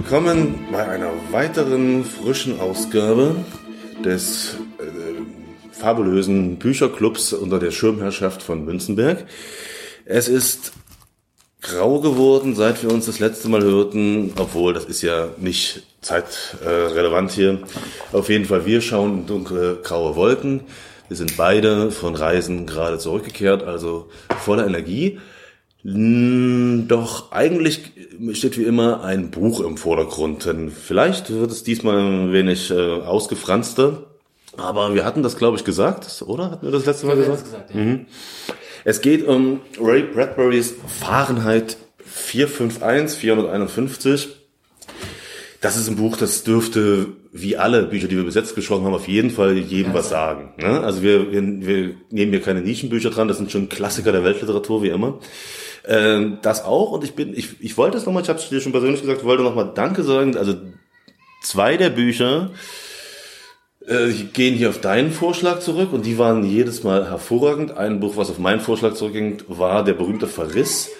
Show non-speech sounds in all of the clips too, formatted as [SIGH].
Willkommen bei einer weiteren frischen Ausgabe des äh, fabulösen Bücherclubs unter der Schirmherrschaft von Münzenberg. Es ist grau geworden, seit wir uns das letzte Mal hörten, obwohl das ist ja nicht zeitrelevant hier. Auf jeden Fall, wir schauen in dunkle, graue Wolken. Wir sind beide von Reisen gerade zurückgekehrt, also voller Energie. Doch eigentlich steht wie immer ein Buch im Vordergrund. Denn vielleicht wird es diesmal ein wenig äh, ausgefranster. Aber wir hatten das, glaube ich, gesagt, oder? Hatten wir das letzte Mal gesagt? gesagt ja. mhm. Es geht um Ray Bradburys Fahrenheit 451, 451. Das ist ein Buch, das dürfte, wie alle Bücher, die wir bis jetzt gesprochen haben, auf jeden Fall jedem was sagen. Ne? Also wir, wir, wir nehmen hier keine Nischenbücher dran, das sind schon Klassiker der Weltliteratur, wie immer. Ähm, das auch und ich bin, ich, ich wollte es nochmal, ich habe es dir schon persönlich gesagt, wollte nochmal Danke sagen. Also zwei der Bücher äh, gehen hier auf deinen Vorschlag zurück und die waren jedes Mal hervorragend. Ein Buch, was auf meinen Vorschlag zurückging, war der berühmte Verriss.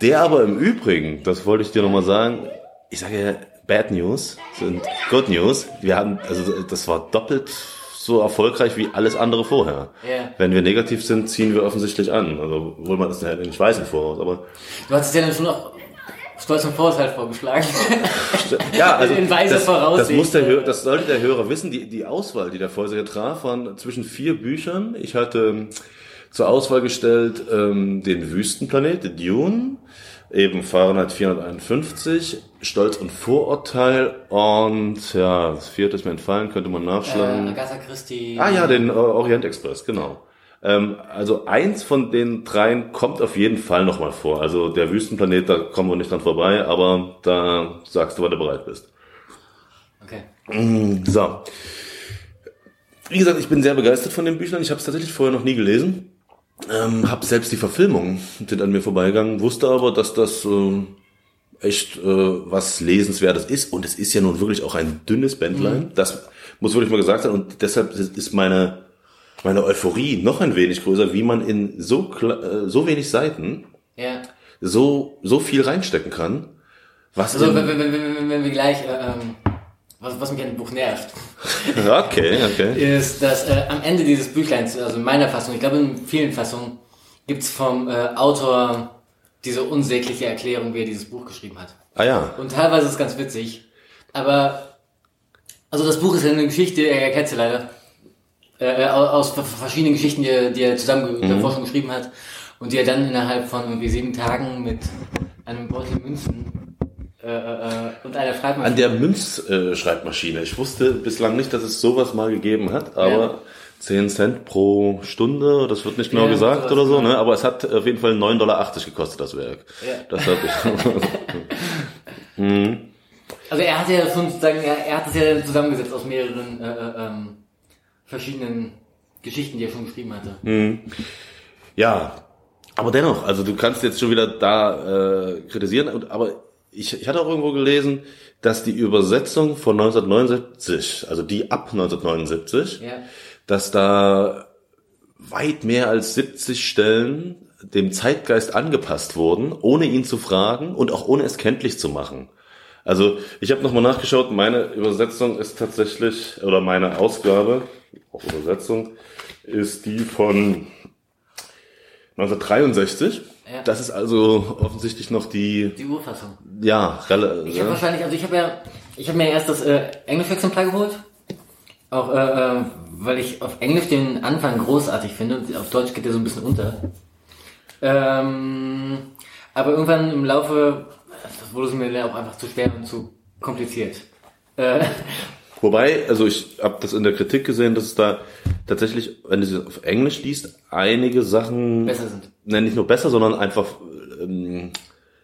Der aber im Übrigen, das wollte ich dir nochmal sagen, ich sage ja, Bad News sind Good News. Wir haben, also das war doppelt so erfolgreich wie alles andere vorher. Yeah. Wenn wir negativ sind, ziehen wir offensichtlich an. Also, obwohl man das ja nicht weiß im Voraus, aber. Du hast es ja dann schon noch stolz und Vorurteil vorgeschlagen. [LAUGHS] ja, also. [LAUGHS] In weiser das, das muss der Hörer, das sollte der Hörer wissen. Die, die Auswahl, die der Vorsitzende traf, waren zwischen vier Büchern. Ich hatte ähm, zur Auswahl gestellt ähm, den Wüstenplanet, Dune, eben Fahrenheit 451, Stolz und Vorurteil und ja, das vierte ist mir entfallen, könnte man nachschlagen. Äh, Agatha Christie. Ah ja, den äh, Orient Express, genau. Ähm, also eins von den dreien kommt auf jeden Fall nochmal vor. Also der Wüstenplanet, da kommen wir nicht dran vorbei, aber da sagst du, wann du bereit bist. Okay. Mm, so. Wie gesagt, ich bin sehr begeistert von den Büchern. Ich habe es tatsächlich vorher noch nie gelesen. Ähm, hab selbst die Verfilmungen sind an mir vorbeigegangen, wusste aber, dass das äh, echt äh, was Lesenswertes ist. Und es ist ja nun wirklich auch ein dünnes Bändlein. Mhm. Das muss wirklich mal gesagt sein. Und deshalb ist meine, meine Euphorie noch ein wenig größer, wie man in so, äh, so wenig Seiten ja. so, so viel reinstecken kann. Was also, wenn, wenn, wenn, wenn wir gleich, äh, ähm, was, was mich an dem Buch nervt, [LAUGHS] okay, okay. ist, dass äh, am Ende dieses Büchleins, also in meiner Fassung, ich glaube in vielen Fassungen, gibt's vom äh, Autor diese unsägliche Erklärung, wie er dieses Buch geschrieben hat. Ah ja. Und teilweise ist es ganz witzig. Aber, also das Buch ist ja eine Geschichte, er kennt sie leider, äh, äh aus verschiedenen Geschichten, die er, die er zusammen mhm. davor schon geschrieben hat. Und die er dann innerhalb von irgendwie sieben Tagen mit einem Beutel Münzen äh, äh, und einer Schreibmaschine. An der Münzschreibmaschine. ich wusste bislang nicht, dass es sowas mal gegeben hat, aber ja. 10 Cent pro Stunde, das wird nicht genau ja, gesagt oder so, ne? aber es hat auf jeden Fall 9,80 Dollar gekostet, das Werk. Ja. Das habe ich. [LAUGHS] hm. Also er hat ja schon sozusagen, er, hat es ja zusammengesetzt aus mehreren äh, äh, ähm, verschiedenen Geschichten, die er schon geschrieben hatte. Hm. Ja, aber dennoch, also du kannst jetzt schon wieder da äh, kritisieren, aber ich, ich hatte auch irgendwo gelesen, dass die Übersetzung von 1979, also die ab 1979, ja dass da weit mehr als 70 Stellen dem Zeitgeist angepasst wurden, ohne ihn zu fragen und auch ohne es kenntlich zu machen. Also ich habe nochmal nachgeschaut, meine Übersetzung ist tatsächlich, oder meine Ausgabe, auch Übersetzung, ist die von 1963. Ja. Das ist also offensichtlich noch die die Urfassung. Ja, relativ. Ich habe wahrscheinlich, also ich habe ja, ich habe mir erst das äh, englische Exemplar geholt, auch äh, äh weil ich auf Englisch den Anfang großartig finde und auf Deutsch geht der so ein bisschen unter. Ähm, aber irgendwann im Laufe wurde es mir auch einfach zu schwer und zu kompliziert. Äh, Wobei, also ich habe das in der Kritik gesehen, dass es da tatsächlich, wenn du sie auf Englisch liest, einige Sachen besser sind. Ne, nicht nur besser, sondern einfach ähm,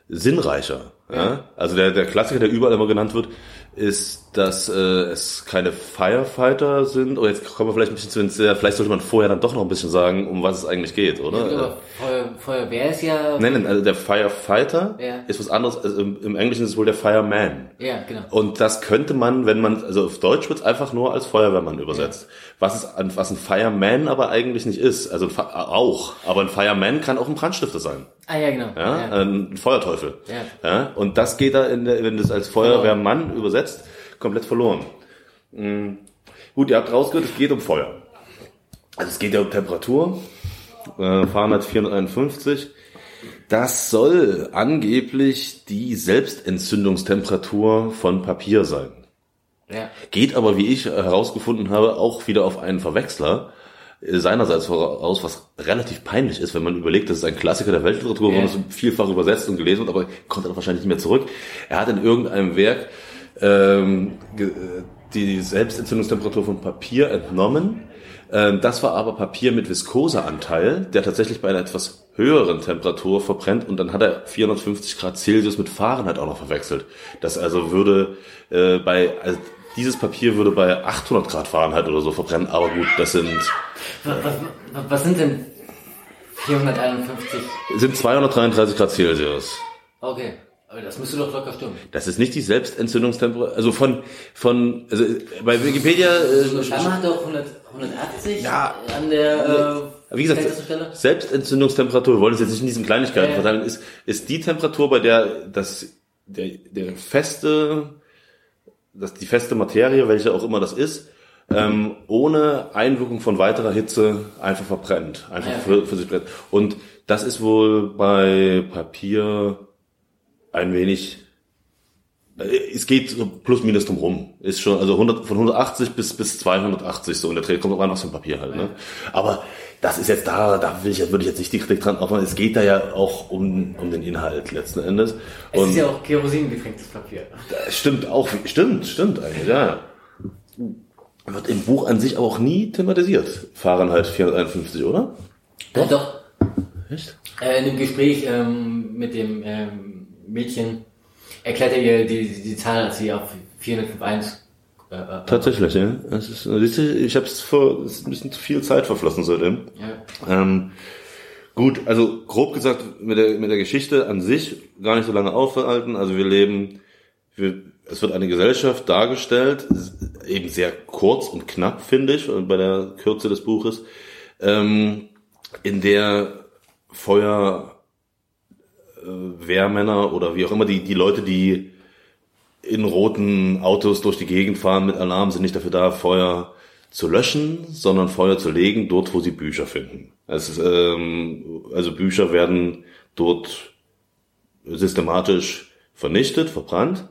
sinnreicher. Ja? Also der, der Klassiker, der überall immer genannt wird, ist dass äh, es keine Firefighter sind. Oh, jetzt kommen wir vielleicht ein bisschen zu ins, äh, vielleicht sollte man vorher dann doch noch ein bisschen sagen, um was es eigentlich geht, oder? Ja, Feuer, Feuerwehr ist ja. Nein, nein, also der Firefighter Ja. ist was anderes. Also im, Im Englischen ist es wohl der Fireman. Ja, genau. Und das könnte man, wenn man, also auf Deutsch wird es einfach nur als Feuerwehrmann übersetzt. Was, an- was ein Fireman aber eigentlich nicht ist. Also Fi- auch. Aber ein Fireman kann auch ein Brandstifter sein. Ah ja, genau. Ja? Ein Feuerteufel. Ja. Ja? Und das geht da, in der, wenn du es als Feuerwehrmann übersetzt, komplett verloren. Mhm. Gut, ihr habt rausgehört, es geht um Feuer. Also es geht ja um Temperatur. Äh, Fahrenheit 451. Das soll angeblich die Selbstentzündungstemperatur von Papier sein. Ja. Geht aber, wie ich herausgefunden habe, auch wieder auf einen Verwechsler äh, seinerseits voraus, was relativ peinlich ist, wenn man überlegt, das ist ein Klassiker der Weltliteratur, Ja. wurde es vielfach übersetzt und gelesen, wird, aber kommt dann wahrscheinlich nicht mehr zurück. Er hat in irgendeinem Werk ähm, äh, die Selbstentzündungstemperatur von Papier entnommen. Ähm, das war aber Papier mit Viskoseanteil, der tatsächlich bei einer etwas höheren Temperatur verbrennt und dann hat er 450 Grad Celsius mit Fahrenheit auch noch verwechselt. Das also würde äh, bei also dieses Papier würde bei 800 Grad Fahrenheit oder so verbrennen, aber gut, das sind Was, was, was sind denn 451? sind 233 Grad Celsius. Okay. Aber das müsste doch locker stimmen. Das ist nicht die Selbstentzündungstemperatur, also von von also bei Wikipedia äh, Scheinbar hat auch 100, 180 Ja. an der äh, Wie gesagt. Selbstentzündungstemperatur, wir wollen es jetzt nicht in diesen Kleinigkeiten ja. verteilen, ist, ist die Temperatur, bei der das, der, der feste, das, die feste Materie, welche auch immer das ist, ähm, ohne Einwirkung von weiterer Hitze einfach verbrennt, einfach Ja. für, für sich brennt. Und das ist wohl bei Papier ein wenig äh, es geht so plus minus drum rum. Ist schon, also 100, von 180 bis, bis 280 so in der Dreh. Kommt auch an, was für ein Papier halt, ne? Aber das ist jetzt da, da will ich, jetzt- würde ich jetzt nicht die Kritik dran aufmachen. Es geht da ja auch um, um den Inhalt letzten Endes. Es Und ist ja auch Kerosin getränktes Papier. das stimmt auch, stimmt, stimmt eigentlich, ja. Wird im Buch an sich aber auch nie thematisiert. Fahrenheit 451, oder? Doch. Doch. Echt? Äh, in dem Gespräch ähm, mit dem ähm, Mädchen erklärt er ihr die, die, die Zahl, als sie auf 451 äh, äh, Tatsächlich, ja. Ist, du, ich habe es vor, es ist ein bisschen zu viel Zeit verflossen seitdem. ja. Ähm, gut, also grob gesagt mit der, mit der Geschichte an sich gar nicht so lange aufhalten. Also wir leben, wir, es wird eine Gesellschaft dargestellt, eben sehr kurz und knapp, finde ich, bei der Kürze des Buches, ähm, in der Feuer äh, Wehrmänner oder wie auch immer, die, die Leute, die in roten Autos durch die Gegend fahren mit Alarm, sind nicht dafür da, Feuer zu löschen, sondern Feuer zu legen, dort, wo sie Bücher finden. Ist, ähm, also Bücher werden dort systematisch vernichtet, verbrannt.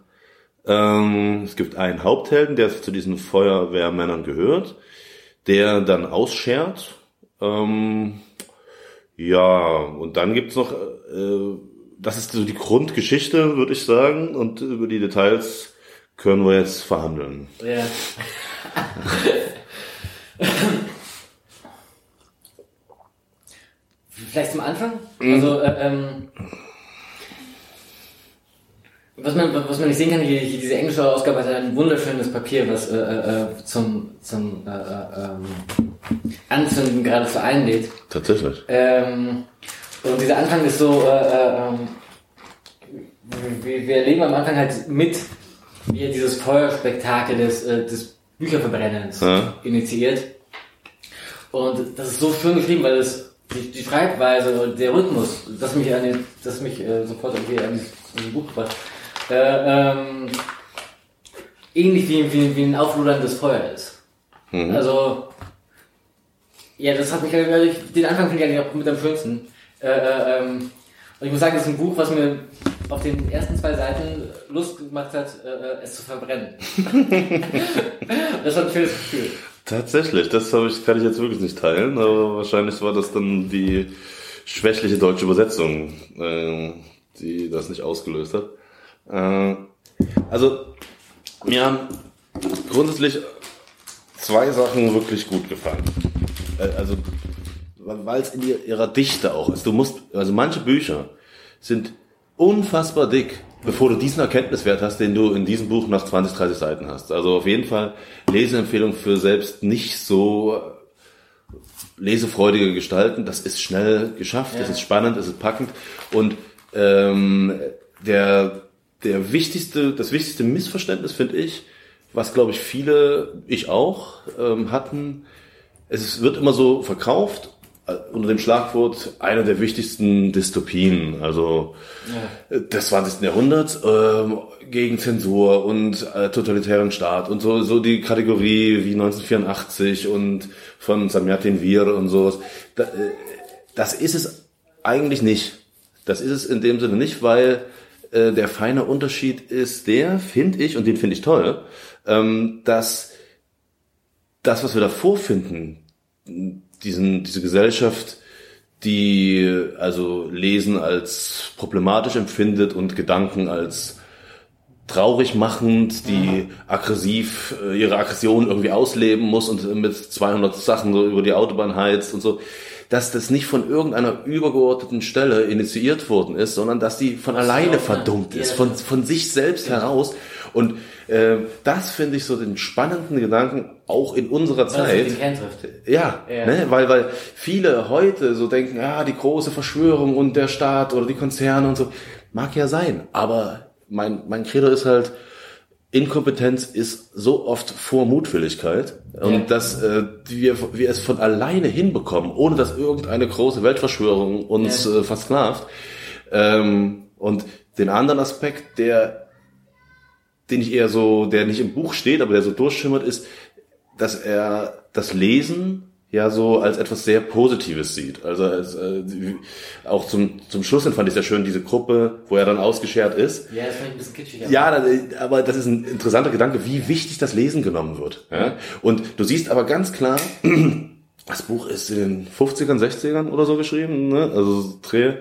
Ähm, es gibt einen Haupthelden, der zu diesen Feuerwehrmännern gehört, der dann ausschert. Ähm, ja, und dann gibt's noch, äh, das ist so die Grundgeschichte, würde ich sagen, und über die Details können wir jetzt verhandeln. Ja. Vielleicht zum Anfang? Also, äh, ähm, was man, was man nicht sehen kann, hier, hier diese englische Ausgabe hat ein wunderschönes Papier, was äh, äh, zum, zum äh, äh, ähm, Anzünden geradezu einlädt. Tatsächlich. Ähm, und dieser Anfang ist so, äh, äh, ähm, wir, wir erleben am Anfang halt mit, wie er dieses Feuerspektakel des, äh, des Bücherverbrennens Ja. initiiert. Und das ist so schön geschrieben, weil es die, die Schreibweise und der Rhythmus, das mich, an den, das mich äh, sofort an dieses, an Buch gebracht, äh, ähm, ähnlich wie, wie, wie ein aufloderndes Feuer ist. Also, ja, das hat mich, also den Anfang finde ich eigentlich auch mit am schönsten. Äh, äh, ähm, und ich muss sagen, das ist ein Buch, was mir auf den ersten zwei Seiten Lust gemacht hat, äh, äh, es zu verbrennen. [LAUGHS] das war ein schönes Gefühl. Tatsächlich, das habe ich, kann ich jetzt wirklich nicht teilen, aber wahrscheinlich war das dann die schwächliche deutsche Übersetzung, äh, die das nicht ausgelöst hat. Äh, also, mir haben grundsätzlich zwei Sachen wirklich gut gefallen. Also, weil es in ihr- ihrer Dichte auch ist. Du musst, also manche Bücher sind unfassbar dick. bevor du diesen Erkenntniswert hast, den du in diesem Buch nach 20, 30 Seiten hast. Also auf jeden Fall Leseempfehlung für selbst nicht so lesefreudige Gestalten. Das ist schnell geschafft, ja. es ist spannend, es ist packend und ähm, der der wichtigste, das wichtigste Missverständnis finde ich, was glaube ich viele, ich auch, ähm, hatten. Es wird immer so verkauft äh, unter dem Schlagwort eine der wichtigsten Dystopien, also ja. Äh, des 20. Jahrhunderts ähm, gegen Zensur und äh, totalitären Staat und so so die Kategorie wie 1984 und von Samyatin Wir und sowas. Da, äh, das ist es eigentlich nicht. Das ist es in dem Sinne nicht, weil äh, der feine Unterschied ist der, finde ich, und den finde ich toll, ähm, dass das, was wir davor finden, diesen, diese Gesellschaft, die also Lesen als problematisch empfindet und Gedanken als traurig machend, die aggressiv äh, ihre Aggression irgendwie ausleben muss und mit 200 Sachen so über die Autobahn heizt und so, dass das nicht von irgendeiner übergeordneten Stelle initiiert worden ist, sondern dass die von alleine verdummt ist, von, von sich selbst heraus. Und äh, das finde ich so den spannenden Gedanken auch in unserer Zeit. Ja, ja. Ne? weil weil viele heute so denken, ja die große Verschwörung und der Staat oder die Konzerne und so mag ja sein, aber mein mein Credo ist halt Inkompetenz ist so oft vor Mutwilligkeit und ja. dass äh, wir, wir es von alleine hinbekommen, ohne dass irgendeine große Weltverschwörung uns ja. äh, versklavt. Ähm, und den anderen Aspekt, der den ich eher so, der nicht im Buch steht, aber der so durchschimmert, ist, dass er das Lesen ja so als etwas sehr Positives sieht. Also als, äh, auch zum, zum Schluss fand ich sehr schön diese Gruppe, wo er dann ausgeschert ist. Ja, das fand ich ein bisschen kitschig. Aber. Ja, aber das ist ein interessanter Gedanke, wie wichtig das Lesen genommen wird. Ja? Und du siehst aber ganz klar, [CLEARS THROAT] das Buch ist in den 50ern, 60ern oder so geschrieben, ne? also Dreh,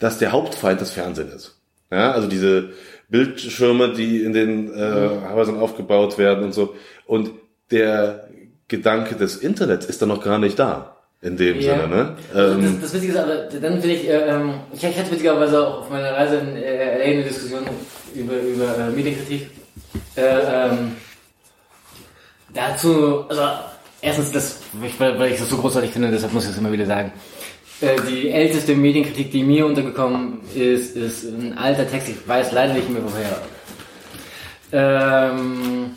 dass der Hauptfeind das Fernsehen ist. Ja, also diese Bildschirme, die in den äh, Häusern aufgebaut werden und so. Und der Gedanke des Internets ist dann noch gar nicht da. In dem ja. Sinne, ne? Also das, das Witzige ist aber, dann will ich, äh, ähm, ich, ich hatte witzigerweise auch auf meiner Reise in äh, eine Diskussion über, über äh, Medienkritik. Äh, ähm, dazu, also erstens, das, weil, weil ich das so großartig finde, deshalb muss ich es immer wieder sagen. Äh, die älteste Medienkritik, die mir untergekommen ist, ist ein alter Text, ich weiß leider nicht mehr woher. Ähm,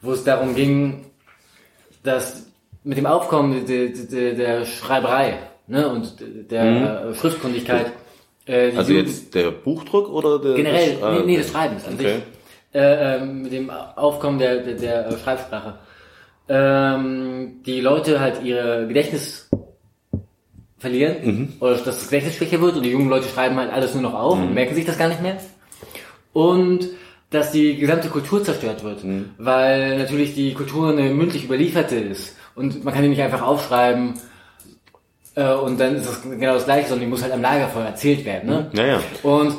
wo es darum ging, dass mit dem Aufkommen der, der, der Schreiberei ne, und der mhm. Schriftkundigkeit. Äh, also jetzt der Buchdruck oder der generell das, nee, nee, des Schreibens an okay. sich. Äh, äh, mit dem Aufkommen der, der, der Schreibsprache. Ähm, die Leute halt ihre Gedächtnis verlieren mhm. oder dass das Gedächtnis schwächer wird und die jungen Leute schreiben halt alles nur noch auf mhm. und merken sich das gar nicht mehr. Und dass die gesamte Kultur zerstört wird, mhm. weil natürlich die Kultur eine mündlich überlieferte ist und man kann die nicht einfach aufschreiben äh, und dann ist das genau das gleiche, sondern die muss halt am Lagerfeuer erzählt werden. Ne? Ja, ja. Und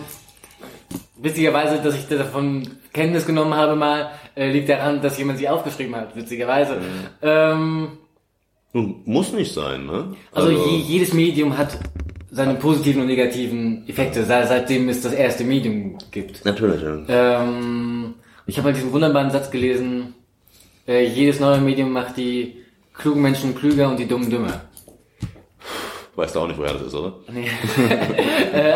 witzigerweise, dass ich davon Kenntnis genommen habe mal, äh, liegt daran, dass jemand sie aufgeschrieben hat, witzigerweise. Mhm. Ähm, Nun, muss nicht sein, ne? Also, also je, jedes Medium hat seine positiven und negativen Effekte, seitdem es das erste Medium gibt. Natürlich, ja. Ähm, ich habe halt diesen wunderbaren Satz gelesen, äh, jedes neue Medium macht die klugen Menschen klüger und die dummen dümmer. Weißt du auch nicht, woher das ist, oder? Nee. [LAUGHS] äh,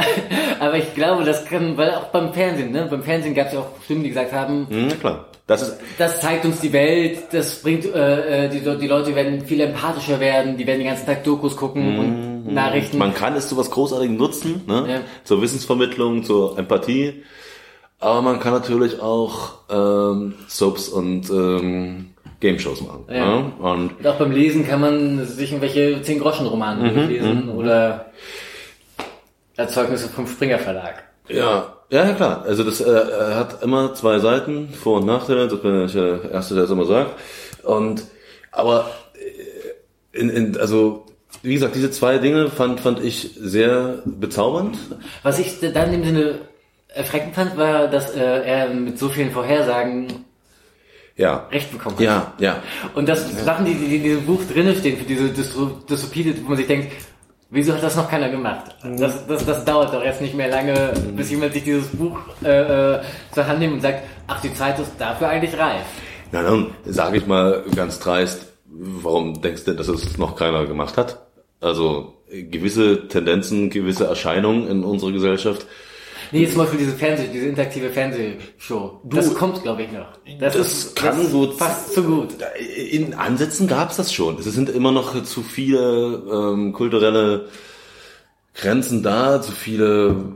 aber ich glaube, das kann, weil auch beim Fernsehen, ne? Beim Fernsehen gab es ja auch Stimmen, die gesagt haben, mhm, klar. Das, ist das zeigt uns die Welt, das bringt, äh, äh die, die Leute werden viel empathischer werden, die werden den ganzen Tag Dokus gucken mhm. und Mhm. Nachrichten. Man kann es zu was Großartigem nutzen, ne? Ja. zur Wissensvermittlung, zur Empathie. Aber man kann natürlich auch ähm, Soaps und ähm, Game Shows machen. Ja. Ne? Und, und, auch beim Lesen kann man sich irgendwelche 10 Groschen Romane mhm, lesen mhm. oder Erzeugnisse vom Springer Verlag. Ja, ja, klar. Also das äh, hat immer zwei Seiten, Vor- und Nachteile. Das bin ich der Erste, der das immer sagt. Und aber äh, in, in, also wie gesagt, diese zwei Dinge fand, fand ich sehr bezaubernd. Was ich dann im Sinne erschreckend fand, war, dass äh, er mit so vielen Vorhersagen ja. recht bekommen hat. Ja, ja. Und das ja. Sachen, die, die in diesem Buch drinnen stehen, für diese Dystopie, wo man sich denkt, Wieso hat das noch keiner gemacht? Das, das, das dauert doch jetzt nicht mehr lange, bis jemand sich dieses Buch äh, äh, zur Hand nimmt und sagt, ach, die Zeit ist dafür eigentlich reif. Na dann sage ich mal ganz dreist, warum denkst du, dass es noch keiner gemacht hat? Also gewisse Tendenzen, gewisse Erscheinungen in unserer Gesellschaft. Nee, zum Beispiel diese Fernseh, diese interaktive Fernsehshow. Du, das kommt, glaube ich, noch. Das, das ist, kann das gut. Fast zu gut. In Ansätzen gab's das schon. Es sind immer noch zu viele ähm, kulturelle Grenzen da, zu viele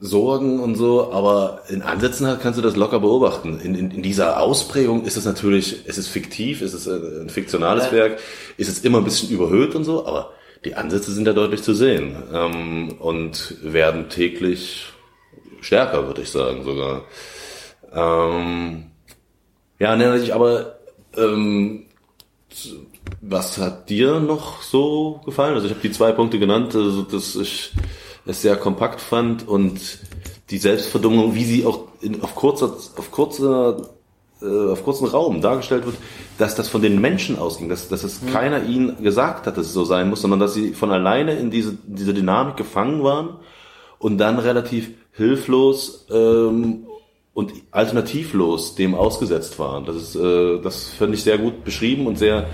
Sorgen und so, aber in Ansätzen halt kannst du das locker beobachten. In, in, in dieser Ausprägung ist es natürlich, es ist fiktiv, es ist ein fiktionales ja. Werk, ist es immer ein bisschen überhöht und so, aber die Ansätze sind ja deutlich zu sehen ähm, und werden täglich stärker, würde ich sagen sogar. Ähm, ja, nämlich aber ähm, was hat dir noch so gefallen? Also ich habe die zwei Punkte genannt, also dass ich es sehr kompakt fand und die Selbstverdummung, wie sie auch in, auf kurzer, auf kurzer äh, auf kurzen Raum dargestellt wird, dass das von den Menschen ausging, dass, dass es mhm. keiner ihnen gesagt hat, dass es so sein muss, sondern dass sie von alleine in diese, diese Dynamik gefangen waren und dann relativ hilflos ähm, und alternativlos dem ausgesetzt waren. Das ist, äh, das finde ich sehr gut beschrieben und sehr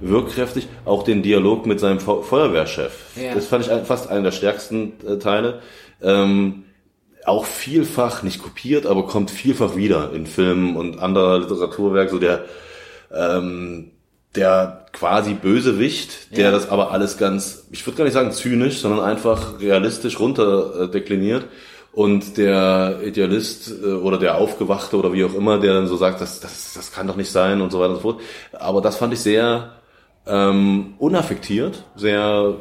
wirkkräftig. Auch den Dialog mit seinem Feuerwehrchef. Ja. Das fand ich fast einer der stärksten äh, Teile. Ähm, auch vielfach, nicht kopiert, aber kommt vielfach wieder in Filmen und anderer Literaturwerk, so der, ähm, der quasi Bösewicht, der ja. das aber alles ganz, ich würde gar nicht sagen zynisch, sondern einfach realistisch runter äh. Und der Idealist äh, oder der Aufgewachte oder wie auch immer, der dann so sagt, das, das, das kann doch nicht sein und so weiter und so fort. Aber das fand ich sehr ähm, unaffektiert, sehr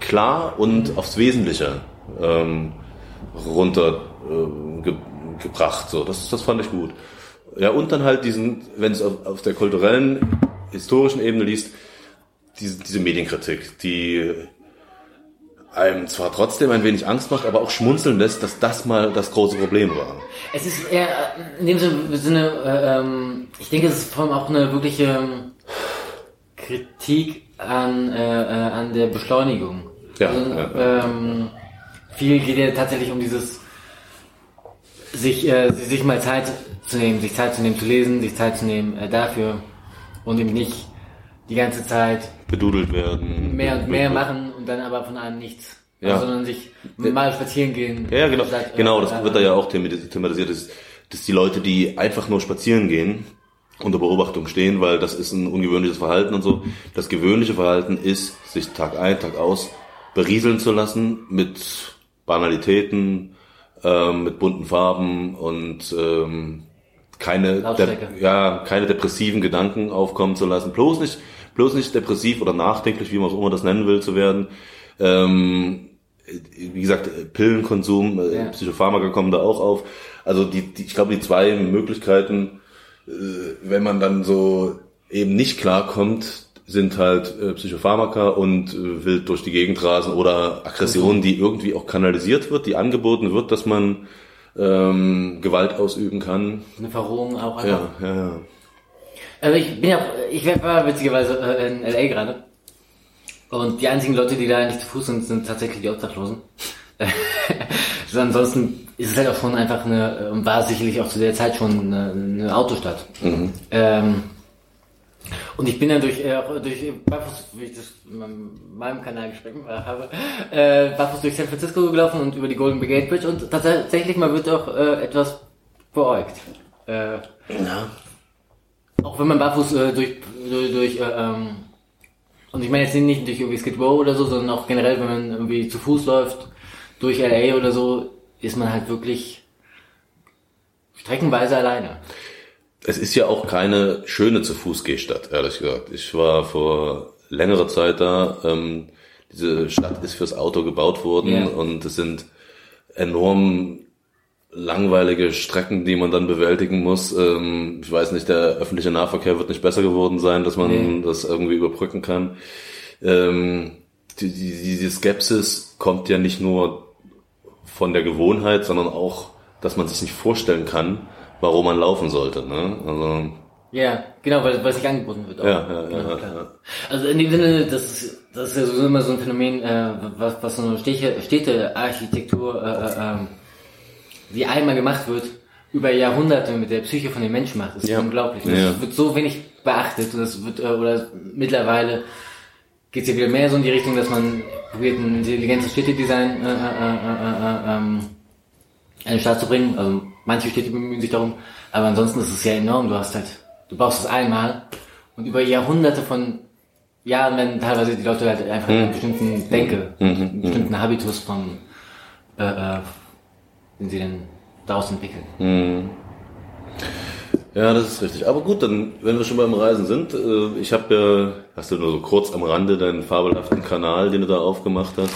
klar und aufs Wesentliche ähm, runtergebracht. Äh, so, das, das fand ich gut. Ja, und dann halt diesen, wenn es auf, auf der kulturellen, historischen Ebene liest, diese, diese Medienkritik, die einem zwar trotzdem ein wenig Angst macht, aber auch schmunzeln lässt, dass das mal das große Problem war. Es ist eher in dem Sinne, äh, ähm, ich denke, es ist vor allem auch eine wirkliche ähm, Kritik an, äh, äh, an der Beschleunigung. Ja, also, ja. Ähm, viel geht ja tatsächlich um dieses sich, äh, sich mal Zeit zu nehmen, sich Zeit zu nehmen zu lesen, sich Zeit zu nehmen äh, dafür und eben nicht die ganze Zeit bedudelt werden. Mehr und mehr machen und dann aber von einem nichts. Ja. Also, sondern sich mal spazieren gehen. Ja, genau. Sagt, genau, das wird da ja auch thematisiert, dass, dass die Leute, die einfach nur spazieren gehen, unter Beobachtung stehen, weil das ist ein ungewöhnliches Verhalten und so. Das gewöhnliche Verhalten ist, sich Tag ein, Tag aus berieseln zu lassen mit Banalitäten, ähm, mit bunten Farben und ähm, keine, ja, keine depressiven Gedanken aufkommen zu lassen. Bloß nicht, bloß nicht depressiv oder nachdenklich, wie man es immer das nennen will, zu werden. Ähm, wie gesagt, Pillenkonsum, äh, ja. Psychopharmaka kommen da auch auf. Also die, die ich glaube, die zwei Möglichkeiten, äh, wenn man dann so eben nicht klarkommt, sind halt äh, Psychopharmaka und äh, wild durch die Gegend rasen oder Aggression, die irgendwie auch kanalisiert wird, die angeboten wird, dass man ähm, Gewalt ausüben kann. Eine Verrohung auch einfach. Ja, ja, ja. Also ich bin ja, ich war witzigerweise äh, in LA gerade. Und die einzigen Leute, die da nicht zu Fuß sind, sind tatsächlich die Obdachlosen. [LAUGHS] also ansonsten ist es halt auch schon einfach eine, äh, war sicherlich auch zu der Zeit schon eine, eine Autostadt. Mhm. Ähm, und ich bin dann durch, äh, durch Barfuß, wie ich das in meinem Kanal gesprochen habe, äh, barfuß durch San Francisco gelaufen und über die Golden Gate Bridge und tatsächlich mal wird auch äh, etwas beäugt. Äh, ja. Auch wenn man barfuß äh, durch, durch, durch äh, ähm, und ich meine jetzt nicht durch irgendwie Skid Row oder so, sondern auch generell, wenn man irgendwie zu Fuß läuft, durch LA oder so, ist man halt wirklich streckenweise alleine es ist ja auch keine schöne zu Fuß Gehstadt, ehrlich gesagt. Ich war vor längerer Zeit da. Ähm, diese Stadt ist fürs Auto gebaut worden yeah. und es sind enorm langweilige Strecken, die man dann bewältigen muss. Ähm, ich weiß nicht, der öffentliche Nahverkehr wird nicht besser geworden sein, dass man nee. das irgendwie überbrücken kann. Ähm, die, die, diese Skepsis kommt ja nicht nur von der Gewohnheit, sondern auch, dass man sich nicht vorstellen kann, warum man laufen sollte. Ne? Also, ja, genau, weil, weil es nicht angeboten wird. Auch. Ja, ja, genau, ja, ja, Also in dem Sinne, das ist, das ist ja sowieso immer so ein Phänomen, äh, was, was so eine Städte, Städtearchitektur, äh, äh, ähm, die einmal gemacht wird, über Jahrhunderte mit der Psyche von den Menschen macht. Das ist Ja. unglaublich. Das Ja. wird so wenig beachtet und das wird, äh, oder mittlerweile geht es ja wieder mehr so in die Richtung, dass man probiert, ein intelligentes Städtedesign äh, äh, äh, äh, äh, ähm, in die Stadt zu bringen. Also manche Städte bemühen sich darum, aber ansonsten ist es ja enorm. Du hast halt, du baust es einmal und über Jahrhunderte von Jahren werden teilweise die Leute halt einfach einen bestimmten Denke, einen bestimmten Habitus von, äh, äh, den sie dann daraus entwickeln. Ja, das ist richtig. Aber gut, dann, wenn wir schon beim Reisen sind, äh, ich habe ja, hast du nur so kurz am Rande deinen fabelhaften Kanal, den du da aufgemacht hast,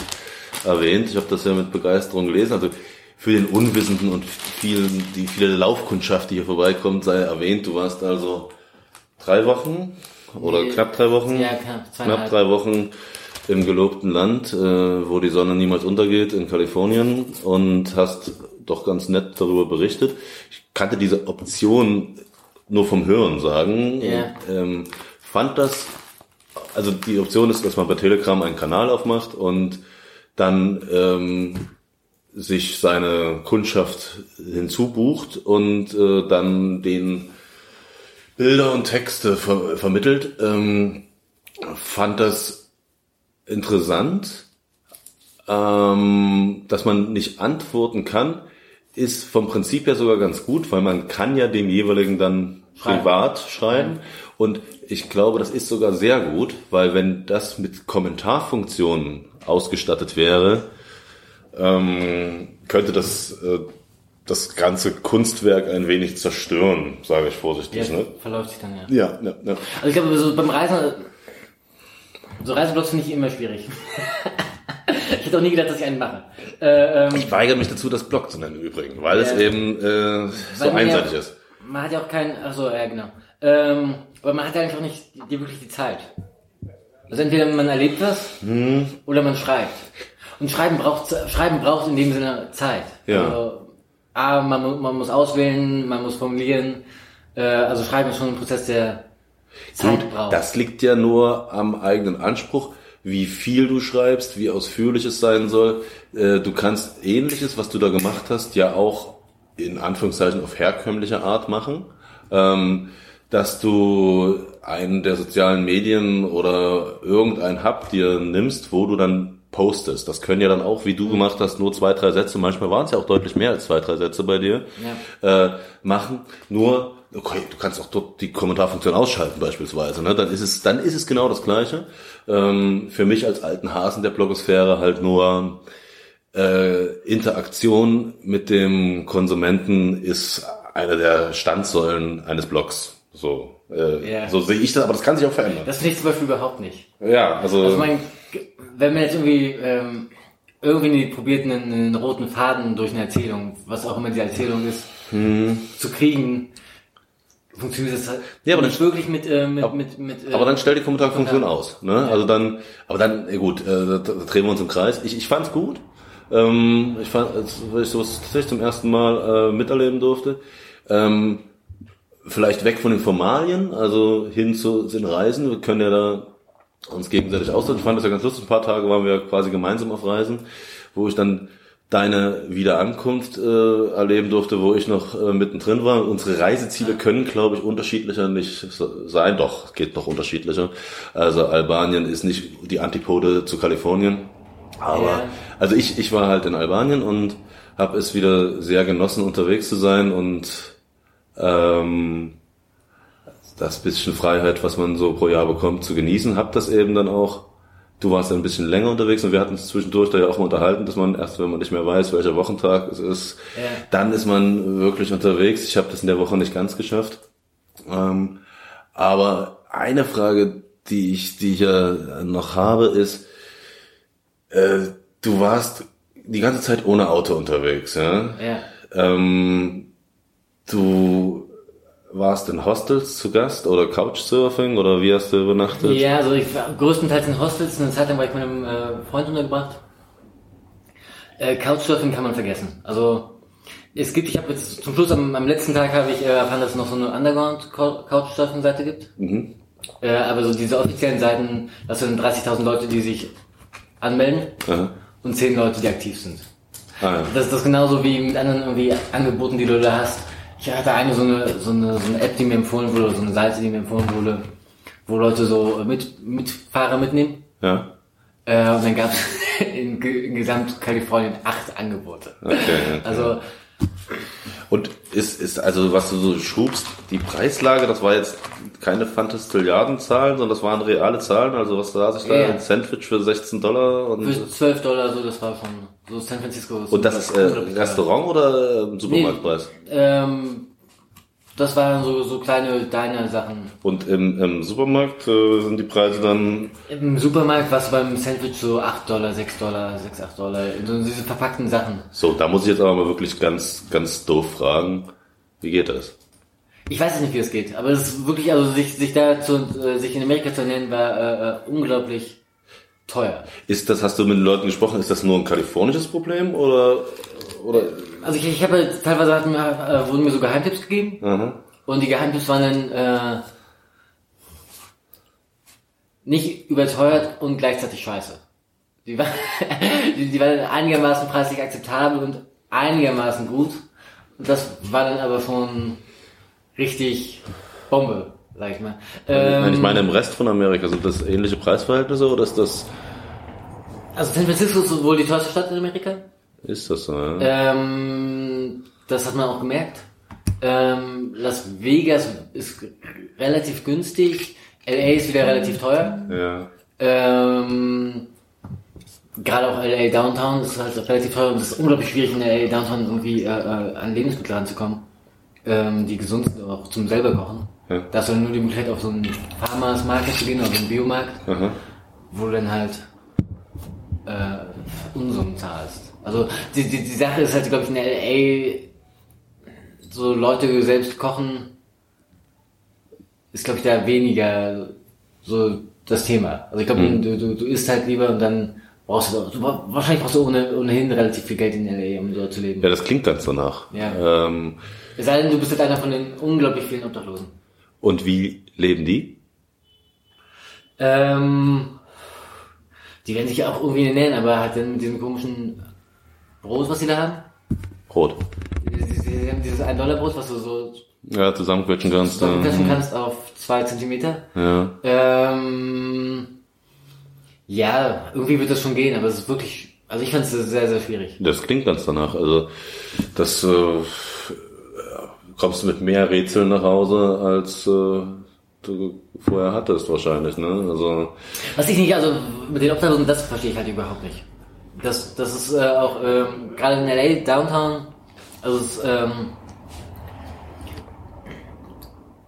erwähnt. Ich habe das ja mit Begeisterung gelesen. Also für den Unwissenden und vielen, die viele Laufkundschaft, die hier vorbeikommt, sei erwähnt, du warst also drei Wochen oder Nee. knapp drei Wochen, Ja, knapp knapp drei Wochen im gelobten Land, äh, wo die Sonne niemals untergeht, in Kalifornien und hast doch ganz nett darüber berichtet. Ich kannte diese Option nur vom Hören sagen. Ja. Ähm, fand das, also die Option ist, dass man bei Telegram einen Kanal aufmacht und dann ähm, sich seine Kundschaft hinzubucht und äh, dann den Bilder und Texte ver vermittelt. Ähm, fand das interessant, ähm, dass man nicht antworten kann, ist vom Prinzip her sogar ganz gut, weil man kann ja dem jeweiligen dann Schreiben. privat schreiben. Und ich glaube, das ist sogar sehr gut, weil wenn das mit Kommentarfunktionen ausgestattet wäre, ähm, könnte das äh, das ganze Kunstwerk ein wenig zerstören, sage ich Ja, vorsichtig. Ne? verläuft sich dann ja. Ja, ja, ja. Also ich glaube, so beim Reisen, so Reiseblogs finde ich immer schwierig. [LAUGHS] ich hätte auch nie gedacht, dass ich einen mache. Äh, ähm, Ich weigere mich dazu, das Blog zu nennen übrigens, weil es Ja. eben äh, so einseitig ja, ist. Man hat ja auch keinen, ach so, ja genau. Ähm, aber man hat ja auch nicht die, wirklich die Zeit. Also entweder man erlebt was Hm. oder man schreibt. Und Schreiben braucht Schreiben braucht in dem Sinne Zeit. Ja. Also, A, man, man muss auswählen, man muss formulieren. Äh, also Schreiben ist schon ein Prozess, der Zeit Gut, braucht. das liegt ja nur am eigenen Anspruch, wie viel du schreibst, wie ausführlich es sein soll. Äh, du kannst ähnliches, was du da gemacht hast, ja auch in Anführungszeichen auf herkömmliche Art machen. Ähm, dass du einen der sozialen Medien oder irgendein Hub dir nimmst, wo du dann postest. Das können ja dann auch, wie du gemacht hast, nur zwei, drei Sätze, manchmal waren es ja auch deutlich mehr als zwei, drei Sätze bei dir, äh, machen. Nur, okay, du kannst auch dort die Kommentarfunktion ausschalten beispielsweise. Ne? Dann ist es, dann ist es genau das Gleiche. Ähm, für mich als alten Hasen der Blogosphäre halt nur äh, Interaktion mit dem Konsumenten ist eine der Standsäulen eines Blogs. So, äh, Ja. so sehe ich das, aber das kann sich auch verändern. Das finde ich zum Beispiel überhaupt nicht. ja, also, Also mein, wenn man jetzt irgendwie ähm, irgendwie probiert, einen, einen roten Faden durch eine Erzählung, was auch immer die Erzählung ist, zu kriegen, funktioniert das halt Ja, aber nicht wirklich mit, äh, mit, mit, mit äh, aber dann stell die Kommentarfunktion Kommentar. aus. Ne? Also dann, aber dann, ja gut, äh, da, da drehen wir uns im Kreis. Ich, ich fand's gut. Ähm, ich fand, weil ich sowas tatsächlich zum ersten Mal äh, miterleben durfte. Ähm, vielleicht weg von den Formalien, also hin zu den Reisen. Wir können ja da uns gegenseitig austauschen. Ich fand das ja ganz lustig. Ein paar Tage waren wir quasi gemeinsam auf Reisen, wo ich dann deine Wiederankunft äh, erleben durfte, wo ich noch äh, mittendrin war. Unsere Reiseziele können, glaube ich, unterschiedlicher nicht sein. Doch, geht noch unterschiedlicher. Also Albanien ist nicht die Antipode zu Kalifornien. Aber Ja. also ich, ich war halt in Albanien und habe es wieder sehr genossen, unterwegs zu sein und ähm, das bisschen Freiheit, was man so pro Jahr bekommt, zu genießen. Hab das eben dann auch. Du warst ein bisschen länger unterwegs und wir hatten uns zwischendurch da ja auch mal unterhalten, dass man erst, wenn man nicht mehr weiß, welcher Wochentag es ist, Ja. dann ist man wirklich unterwegs. Ich habe das in der Woche nicht ganz geschafft. Ähm, aber eine Frage, die ich, die ich ja noch habe, ist, äh, du warst die ganze Zeit ohne Auto unterwegs, ja? ja. Ähm, du warst in Hostels zu Gast oder Couchsurfing oder wie hast du übernachtet? Ja, also ich war größtenteils in Hostels, eine Zeit lang war ich mit einem äh, Freund untergebracht. Äh, Couchsurfing kann man vergessen. Also es gibt, ich habe jetzt zum Schluss am, am letzten Tag habe ich äh, erfahren, dass es noch so eine Underground Couchsurfing-Seite gibt. Mhm. Äh, aber so diese offiziellen Seiten, das sind 30.000 Leute, die sich anmelden Aha. und 10 Leute, die aktiv sind. Ah, ja. Das ist das genauso wie mit anderen irgendwie Angeboten, die du da hast. Ich hatte eine so eine, so eine, so eine App, die mir empfohlen wurde, so eine Seite, die mir empfohlen wurde, wo Leute so mit, Mitfahrer mitnehmen. ja. Äh, und dann gab es [LAUGHS] in, in Gesamt-Kalifornien acht Angebote. Okay, okay. Also, Und ist, ist, also was du so schrubst, die Preislage, das war jetzt keine Fantastilliarden-Zahlen, sondern das waren reale Zahlen, also was da sich da, Ja. ein Sandwich für 16 Dollar und, für 12 Dollar, so, das war schon, so San Francisco. und das ist äh. Restaurant oder ähm, Supermarktpreis? Ähm, das waren so, so kleine Diner-Sachen. Und im, im Supermarkt äh, sind die Preise dann, Im Supermarkt war es beim Sandwich so 8 Dollar, 6 Dollar, 6, 8 Dollar. So diese verpackten Sachen. so, da muss ich jetzt aber mal wirklich ganz, ganz doof fragen, wie geht das? Ich weiß nicht, wie es geht, aber es ist wirklich, also sich, sich da zu, äh, sich in Amerika zu ernähren, war äh, äh, unglaublich teuer. Ist das, hast du mit den Leuten gesprochen, ist das nur ein kalifornisches Problem oder, oder, Also ich, ich habe teilweise hatten, äh, wurden mir so Geheimtipps gegeben aha. und die Geheimtipps waren dann äh, nicht überteuert und gleichzeitig scheiße. Die, war, [LAUGHS] die, die waren einigermaßen preislich akzeptabel und einigermaßen gut. Und das war dann aber schon richtig Bombe, sag ich mal. Ähm, ich meine, im Rest von Amerika sind das ähnliche Preisverhältnisse oder ist das, also San Francisco ist wohl die teuerste Stadt in Amerika. Ist das so, ja? Ähm, das hat man auch gemerkt. Ähm, Las Vegas ist relativ günstig. LA ist wieder relativ teuer. Ja. Ähm, Gerade auch LA Downtown ist halt relativ teuer und es ist unglaublich schwierig in LA Downtown irgendwie äh, äh, an Lebensmittel ranzukommen, ähm, die gesund sind, auch zum selber kochen. Ja. Da hast du dann nur die Möglichkeit auf so einen Farmers Market zu gehen, auf so einen Biomarkt, Aha. wo du dann halt äh, Unsummen zahlst. Also die, die, die Sache ist halt, glaube ich, in LA so Leute selbst kochen ist, glaube ich, da weniger so das Thema. Also ich glaube, du, du, du isst halt lieber und dann brauchst du, du wahrscheinlich brauchst du ohne, ohnehin relativ viel Geld in LA, um dort zu leben. Ja, das klingt ganz danach. Ja. Ähm, Es sei denn, du bist halt einer von den unglaublich vielen Obdachlosen. und wie leben die? Ähm, die werden sich auch irgendwie ernähren, aber halt dann mit diesem komischen Brot, was sie da haben. Brot. Sie, sie, haben dieses 1-Dollar-Brot, was du so Ja, zusammenquetschen kannst. zusammenpressen Ähm, kannst auf 2 Zentimeter. ja. Ähm, ja, irgendwie wird das schon gehen, aber es ist wirklich, also ich fand es sehr, sehr schwierig. Das klingt ganz danach. Also, das äh, kommst du mit mehr Rätseln nach Hause, als äh, du vorher hattest wahrscheinlich, ne? Also, Was ich nicht, also mit den Obdachlosen, das verstehe ich halt überhaupt nicht. Das, das ist äh, auch, ähm, gerade in LA, Downtown, also es, ähm,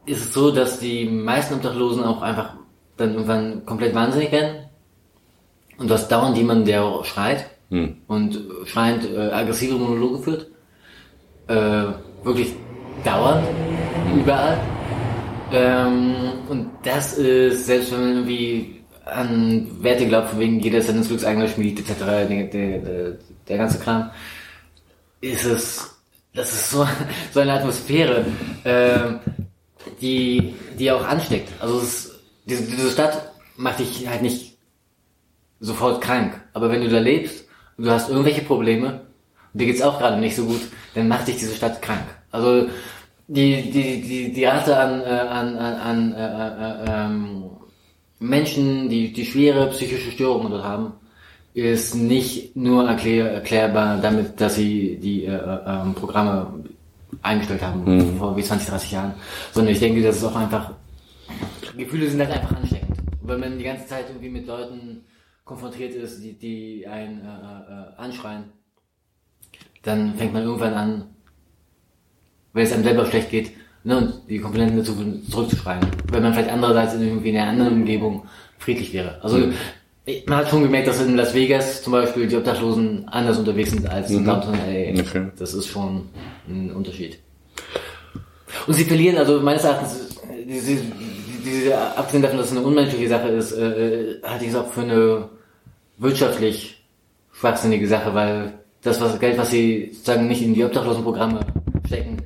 ist es so, dass die meisten Obdachlosen auch einfach dann irgendwann komplett wahnsinnig werden. Und du hast dauernd jemanden, der auch schreit hm. und schreiend äh, aggressive Monologe führt. Äh, wirklich dauernd, überall. Ähm, und das ist, selbst wenn man irgendwie an Werte glaubt, von wegen jeder ist seines Glücks Schmied, etc., der, der, der, ganze Kram, ist es, das ist so, [LAUGHS] so eine Atmosphäre, ähm, die, die auch ansteckt. Also es, diese, diese Stadt macht dich halt nicht sofort krank. Aber wenn du da lebst und du hast irgendwelche Probleme und dir geht's auch gerade nicht so gut, dann macht dich diese Stadt krank. Also die die die die Rate an äh, an an, an äh, äh, ähm, Menschen, die die schwere psychische Störungen dort haben, ist nicht nur erklär, erklärbar damit, dass sie die äh, äh, ähm, Programme eingestellt haben vor wie 20, 30 Jahren, sondern ich denke, das ist auch einfach Gefühle sind halt einfach ansteckend. Wenn man die ganze Zeit irgendwie mit Leuten konfrontiert ist, die, die einen äh, äh, anschreien, dann fängt man irgendwann an, wenn es einem selber schlecht geht, ne, und die Komponenten dazu zurückzuschreien. Wenn man vielleicht andererseits in irgendwie in einer anderen Umgebung friedlich wäre. Also man hat schon gemerkt, dass in Las Vegas zum Beispiel die Obdachlosen anders unterwegs sind als in Downtown LA. Okay. Das ist schon ein Unterschied. Und sie verlieren, also meines Erachtens, diese, diese abgesehen davon, dass es eine unmenschliche Sache ist, äh, halte ich es auch für eine wirtschaftlich schwachsinnige Sache, weil das was, Geld, was sie sozusagen nicht in die Obdachlosenprogramme stecken,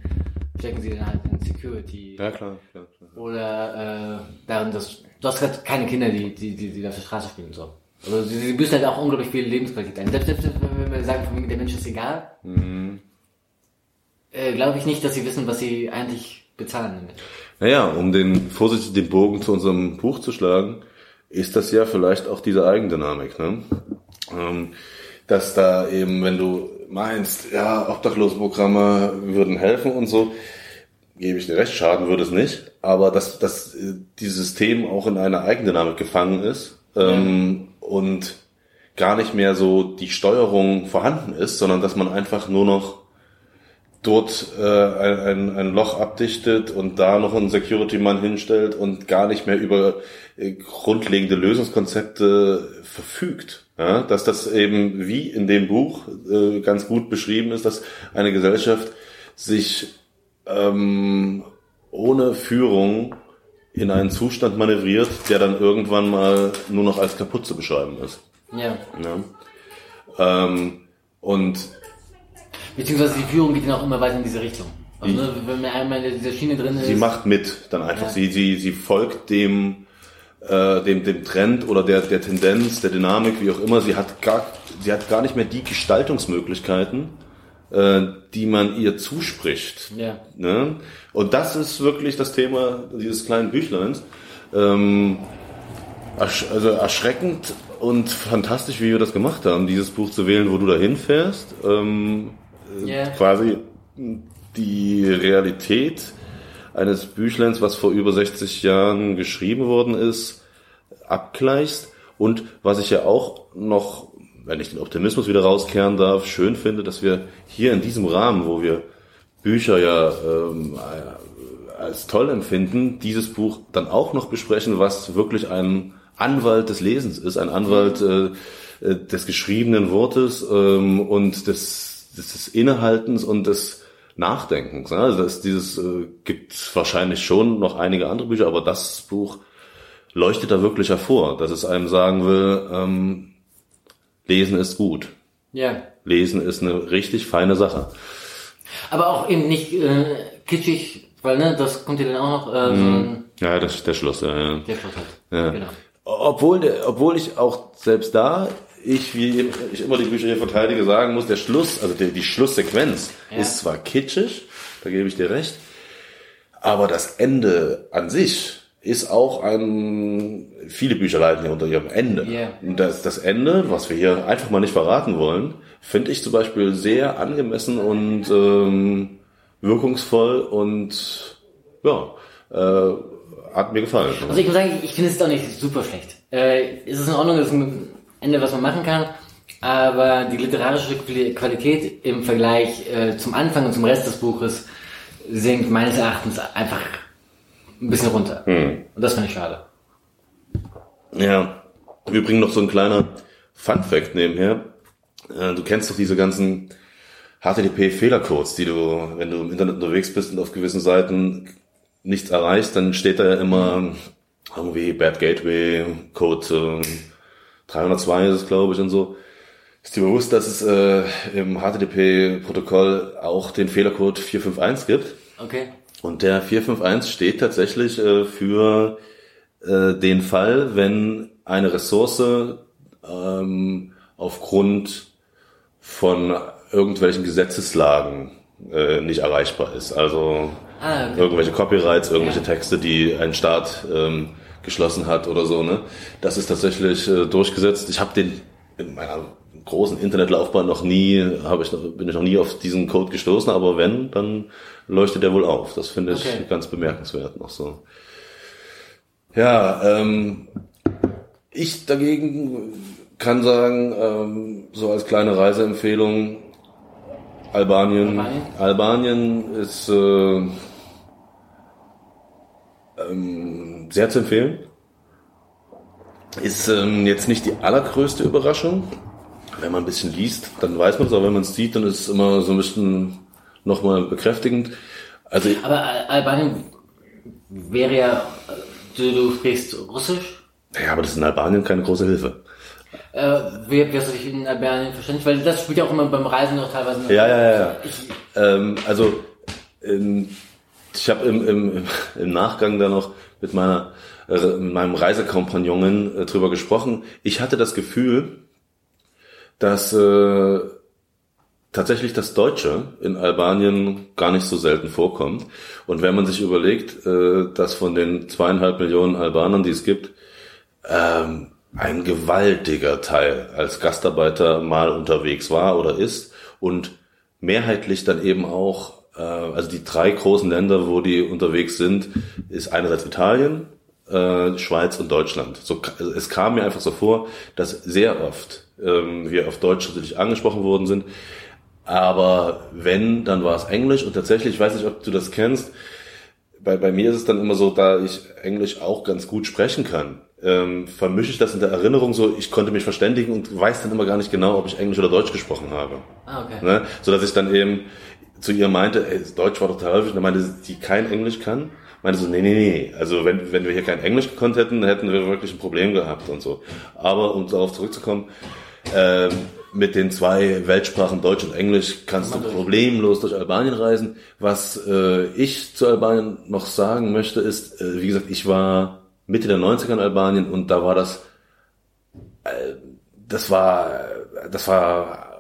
stecken sie dann halt in Security. ja klar, klar, klar. oder äh, darin, dass du hast halt keine Kinder, die, die, die, die auf der Straße spielen so. Also sie, sie büßen halt auch unglaublich viel Lebensqualität ein. Selbst, selbst wenn wir sagen, von wegen der Mensch ist egal, mhm. äh, glaube ich nicht, dass sie wissen, was sie eigentlich bezahlen damit. Naja, um den vorsichtig den Bogen zu unserem Buch zu schlagen, ist das ja vielleicht auch diese Eigendynamik, ne? Ähm, dass da eben, wenn du meinst, ja, Obdachlosenprogramme würden helfen und so, gebe ich dir recht, schaden würde es nicht, aber dass, dass äh, dieses System auch in einer Eigendynamik gefangen ist ähm, ja. und gar nicht mehr so die Steuerung vorhanden ist, sondern dass man einfach nur noch dort äh, ein, ein Loch abdichtet und da noch einen Security-Mann hinstellt und gar nicht mehr über äh, grundlegende Lösungskonzepte verfügt. Ja, dass das eben wie in dem Buch äh, ganz gut beschrieben ist, dass eine Gesellschaft sich ähm, ohne Führung in einen Zustand manövriert, der dann irgendwann mal nur noch als kaputt zu beschreiben ist. Ja. ja. Ähm, und Beziehungsweise die Führung geht dann auch immer weiter in diese Richtung. Also, ne, wenn man einmal in dieser Schiene drin ist. Sie macht mit, dann einfach. Ja. Sie, sie, sie folgt dem, äh, dem, dem Trend oder der, der Tendenz, der Dynamik, wie auch immer. Sie hat gar, sie hat gar nicht mehr die Gestaltungsmöglichkeiten, äh, die man ihr zuspricht. Ja. Ne? Und das ist wirklich das Thema dieses kleinen Büchleins. Ähm, also erschreckend und fantastisch, wie wir das gemacht haben, dieses Buch zu wählen, wo du da hinfährst. Ähm, yeah. quasi die Realität eines Büchleins, was vor über 60 Jahren geschrieben worden ist, abgleichst. Und was ich ja auch noch, wenn ich den Optimismus wieder rauskehren darf, schön finde, dass wir hier in diesem Rahmen, wo wir Bücher ja ähm, als toll empfinden, dieses Buch dann auch noch besprechen, was wirklich ein Anwalt des Lesens ist, ein Anwalt äh, äh des geschriebenen Wortes ähm, und des des Innehaltens und des Nachdenkens. Ne? Also das, dieses äh, gibt wahrscheinlich schon noch einige andere Bücher, aber das Buch leuchtet da wirklich hervor, dass es einem sagen will, ähm, Lesen ist gut. Ja. Lesen ist eine richtig feine Sache. Aber auch eben nicht äh, kitschig, weil ne, das kommt ja dann auch noch. Äh, so mm. ja, das, der Schluss. Ja, Der Schluss halt. Ja. Genau. Obwohl, obwohl ich auch selbst da ich, wie ich immer die Bücher hier verteidige, sagen muss, der Schluss, also die, die Schlusssequenz ja. ist zwar kitschig, da gebe ich dir recht, aber das Ende an sich ist auch ein, viele Bücher leiden hier unter ihrem Ende. Yeah. Und das, das Ende, was wir hier einfach mal nicht verraten wollen, finde ich zum Beispiel sehr angemessen und ähm, wirkungsvoll und ja, äh, hat mir gefallen. Also ich muss sagen, ich finde es auch nicht super schlecht. Äh, ist es in Ordnung, dass ein Ende, was man machen kann. Aber die literarische Qualität im Vergleich äh, zum Anfang und zum Rest des Buches sinkt meines Erachtens einfach ein bisschen runter. Hm. Und das finde ich schade. Ja, wir bringen noch so ein kleiner Fun-Fact nebenher. Äh, du kennst doch diese ganzen HTTP-Fehlercodes, die du, wenn du im Internet unterwegs bist und auf gewissen Seiten nichts erreichst, dann steht da ja immer irgendwie Bad Gateway Code äh, 302 ist es, glaube ich, und so. Ist dir bewusst, dass es äh, im HTTP-Protokoll auch den Fehlercode 451 gibt? Okay. Und der 451 steht tatsächlich äh, für äh, den Fall, wenn eine Ressource ähm, aufgrund von irgendwelchen Gesetzeslagen äh, nicht erreichbar ist. Also ah, okay. irgendwelche Copyrights, irgendwelche ja. Texte, die ein Staat ähm, geschlossen hat oder so. Ne? Das ist tatsächlich äh, durchgesetzt. Ich habe den in meiner großen Internetlaufbahn noch nie, habe ich noch, bin ich noch nie auf diesen Code gestoßen, aber wenn, dann leuchtet der wohl auf. Das finde ich okay. ganz bemerkenswert noch so. Ja, ähm, ich dagegen kann sagen, ähm, so als kleine Reiseempfehlung, Albanien. Albanien, Albanien ist äh, ähm, sehr zu empfehlen. Ist ähm, jetzt nicht die allergrößte Überraschung. Wenn man ein bisschen liest, dann weiß man es, aber wenn man es sieht, dann ist es immer so ein bisschen nochmal bekräftigend. Also, aber Albanien wäre ja, du, du sprichst Russisch? Ja, aber das ist in Albanien keine große Hilfe. Äh, wie wirst du dich in Albanien verständlich? Weil das spielt ja auch immer beim Reisen noch teilweise. Ja, ja, ja. Ich, ähm, also ähm, ich habe im, im, im Nachgang da noch mit meiner äh, meinem Reisekompagnonen äh, drüber gesprochen. Ich hatte das Gefühl, dass äh, tatsächlich das Deutsche in Albanien gar nicht so selten vorkommt. Und wenn man sich überlegt, äh, dass von den zweieinhalb Millionen Albanern, die es gibt, ähm, ein gewaltiger Teil als Gastarbeiter mal unterwegs war oder ist und mehrheitlich dann eben auch, also die drei großen Länder, wo die unterwegs sind, ist einerseits Italien, äh, Schweiz und Deutschland. So, es kam mir einfach so vor, dass sehr oft ähm, wir auf Deutsch natürlich angesprochen worden sind. Aber wenn, dann war es Englisch und tatsächlich, ich weiß nicht, ob du das kennst, bei, bei mir ist es dann immer so, da ich Englisch auch ganz gut sprechen kann, ähm, vermische ich das in der Erinnerung so, ich konnte mich verständigen und weiß dann immer gar nicht genau, ob ich Englisch oder Deutsch gesprochen habe. Ah, okay. Ne? So dass ich dann eben zu ihr meinte, ey, Deutsch war total häufig, und dann meinte sie, die kein Englisch kann meinte so, nee, nee, nee, also wenn, wenn wir hier kein Englisch gekonnt hätten, hätten wir wirklich ein Problem gehabt und so. Aber um darauf zurückzukommen, ähm, mit den zwei Weltsprachen Deutsch und Englisch kannst du problemlos durch Albanien reisen. Was äh, ich zu Albanien noch sagen möchte, ist, äh, wie gesagt, ich war Mitte der 90er in Albanien und da war das, äh, das war, das war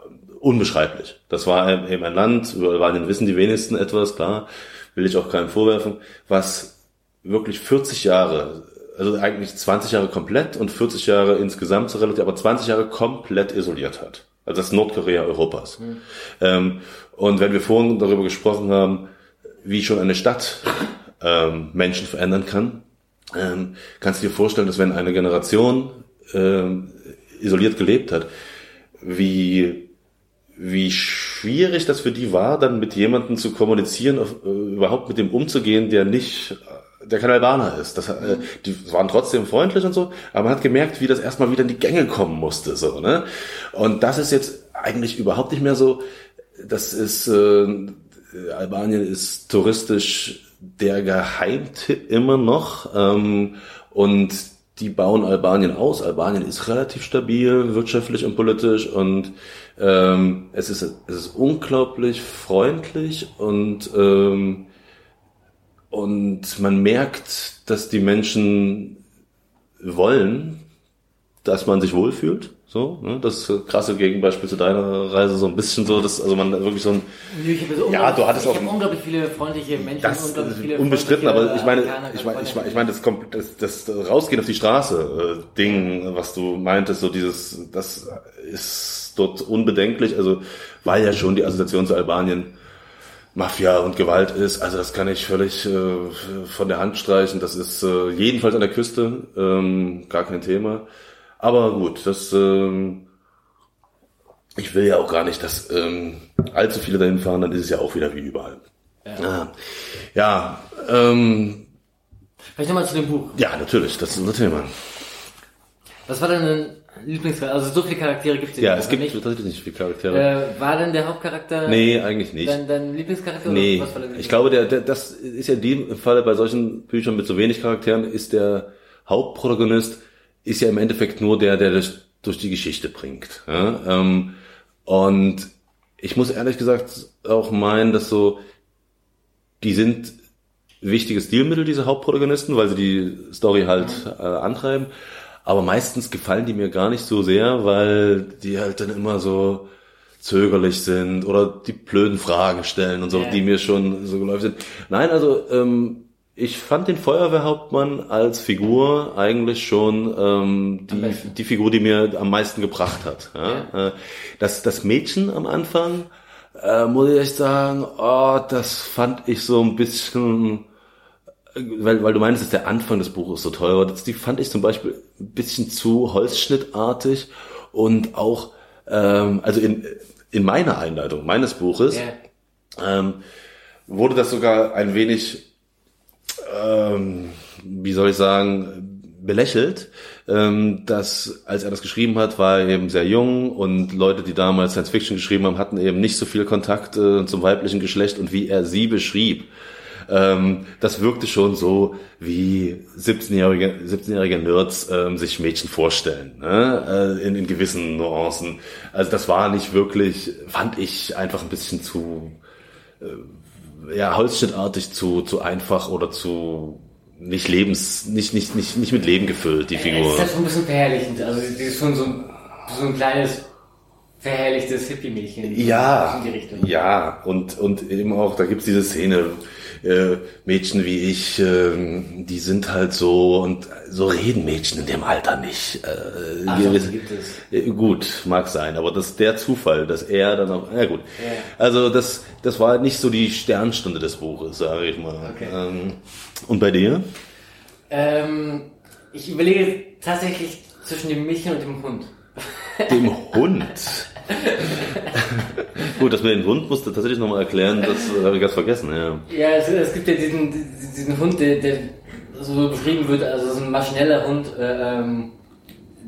unbeschreiblich. Das war eben ein Land, über Albanien wissen die wenigsten etwas, klar will ich auch keinem vorwerfen, was wirklich 40 Jahre, also eigentlich 20 Jahre komplett und 40 Jahre insgesamt so relativ, aber 20 Jahre komplett isoliert hat. Also das Nordkorea Europas. Mhm. Ähm, und wenn wir vorhin darüber gesprochen haben, wie schon eine Stadt ähm, Menschen verändern kann, ähm, kannst du dir vorstellen, dass wenn eine Generation ähm, isoliert gelebt hat, wie wie schwierig das für die war, dann mit jemandem zu kommunizieren, äh, überhaupt mit dem umzugehen, der nicht, der kein Albaner ist. Das, äh, die waren trotzdem freundlich und so, aber man hat gemerkt, wie das erstmal wieder in die Gänge kommen musste, so, ne? Und das ist jetzt eigentlich überhaupt nicht mehr so. Das ist, äh, Albanien ist touristisch der Geheimtipp immer noch, ähm, und die bauen Albanien aus. Albanien ist relativ stabil, wirtschaftlich und politisch und ähm, es, ist, es ist unglaublich freundlich und, ähm, und man merkt, dass die Menschen wollen, dass man sich wohlfühlt. So, ne? Das krasse Gegenbeispiel zu deiner Reise, so ein bisschen so, dass also man wirklich so ein. So ja, du hattest auch. Ich unglaublich viele freundliche Menschen. Das unglaublich viele unbestritten, aber ich meine, ich meine, ich meine, ich meine, das, kommt, das, das Rausgehen auf die Straße äh, Ding, was du meintest, so dieses, das ist dort unbedenklich, also weil ja schon die Assoziation zu Albanien Mafia und Gewalt ist, also das kann ich völlig äh, von der Hand streichen. Das ist äh, jedenfalls an der Küste ähm, gar kein Thema. Aber gut, das ähm, ich will ja auch gar nicht, dass ähm, allzu viele dahin fahren, dann ist es ja auch wieder wie überall. Ja, ja, ja ähm, Vielleicht nochmal zu dem Buch. Ja, natürlich, das ist unser Thema. Was war denn Lieblingscharakter? Also so viele Charaktere gibt es ja es gibt nicht. tatsächlich nicht viele Charaktere. Äh, war denn der Hauptcharakter? Nee, eigentlich nicht. Dein, dein Lieblingscharakter? Nee, was war ich glaube, der, der, das ist ja in dem Falle bei solchen Büchern mit so wenig Charakteren, ist der Hauptprotagonist ist ja im Endeffekt nur der, der das durch die Geschichte bringt. Ja? Ähm, und ich muss ehrlich gesagt auch meinen, dass so, die sind wichtige Stilmittel, diese Hauptprotagonisten, weil sie die Story halt äh, antreiben. Aber meistens gefallen die mir gar nicht so sehr, weil die halt dann immer so zögerlich sind oder die blöden Fragen stellen und so, yeah. die mir schon so geläufig sind. Nein, also ähm, ich fand den Feuerwehrhauptmann als Figur eigentlich schon ähm, die, die Figur, die mir am meisten gebracht hat. Ja? ja. Äh, das, das Mädchen am Anfang, äh, muss ich echt sagen, oh, das fand ich so ein bisschen, weil, weil du meinst, dass der Anfang des Buches so toll war. Das, die fand ich zum Beispiel ein bisschen zu holzschnittartig und auch, ähm, also in, in meiner Einleitung meines Buches yeah. ähm, wurde das sogar ein wenig ähm, wie soll ich sagen, belächelt, ähm, dass als er das geschrieben hat, war er eben sehr jung und Leute, die damals Science Fiction geschrieben haben, hatten eben nicht so viel Kontakt äh, zum weiblichen Geschlecht und wie er sie beschrieb. Ähm, das wirkte schon so, wie 17-jährige 17-jährige Nerds ähm, sich Mädchen vorstellen, ne? äh, in, in gewissen Nuancen. Also das war nicht wirklich, fand ich einfach ein bisschen zu äh, ja, holzschnittartig zu, zu einfach oder zu nicht lebens, nicht, nicht, nicht, nicht mit Leben gefüllt, die Figur. Das ist halt ein bisschen verherrlichend. Also, die ist schon so, so ein kleines verherrlichtes Hippie-Mädchen. Ja, ja, und, und eben auch, da gibt's diese Szene, äh, Mädchen wie ich, äh, die sind halt so und so reden Mädchen in dem Alter nicht. Äh, Ach, gewisse, gibt es. Äh, gut, mag sein, aber das der Zufall, dass er dann auch, ja gut. Ja. Also das, das war halt nicht so die Sternstunde des Buches, sage ich mal. Okay. Ähm, und bei dir? Ähm, ich überlege tatsächlich zwischen dem Mädchen und dem Hund. Dem [LAUGHS] Hund? [LAUGHS] Gut, das mit dem Hund musst du tatsächlich nochmal erklären, das äh, habe ich ganz vergessen, ja. Ja, es, es gibt ja diesen, diesen Hund, der, der so beschrieben wird, also so ein maschineller Hund, äh, ähm,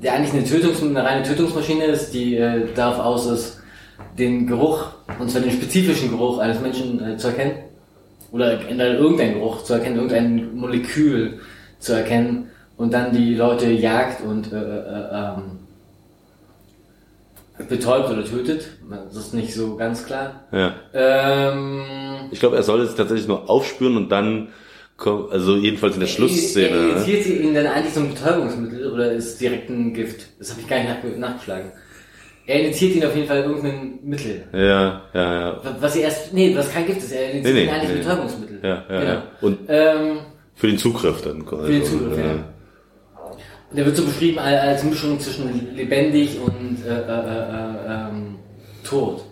der eigentlich eine, Tötungs-, eine reine Tötungsmaschine ist, die äh, darauf aus ist, den Geruch, und zwar den spezifischen Geruch eines Menschen äh, zu erkennen. Oder irgendeinen Geruch zu erkennen, irgendein Molekül zu erkennen und dann die Leute jagt und äh, äh, ähm, betäubt oder tötet. Das ist nicht so ganz klar. Ja. Ähm, ich glaube, er soll es tatsächlich nur aufspüren und dann kommt, also jedenfalls in der Schlussszene. Er initiiert sie ihn dann eigentlich so ein Betäubungsmittel oder ist es direkt ein Gift? Das habe ich gar nicht nachgeschlagen. Er initiiert ihn auf jeden Fall irgendein Mittel. Ja, ja, ja. Was sie erst, nee, was kein Gift ist, er initiiert nee, nee, ihn eigentlich nee. Betäubungsmittel. Ja, ja, genau. ja. Und ähm, für den Zugriff dann. Für den Zugriff, ja. ja. Der wird so beschrieben als Mischung zwischen lebendig und äh, äh, äh, ähm, tot.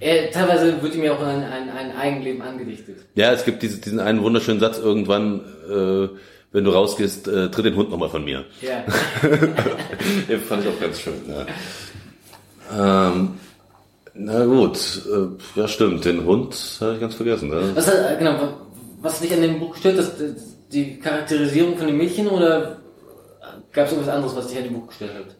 Er, teilweise wird ihm ja auch ein, ein, ein Eigenleben angedichtet. Ja, es gibt diese, diesen einen wunderschönen Satz irgendwann, äh, wenn du rausgehst, äh, tritt den Hund nochmal von mir. Ja. [LAUGHS] den fand ich auch ganz schön. Ja. Ähm, na gut, äh, ja stimmt, den Hund habe ich ganz vergessen. Ne? Was, genau, was dich an dem Buch stört, ist die Charakterisierung von dem Mädchen oder Gab es irgendwas anderes, was dich an dem Buch gestört hat?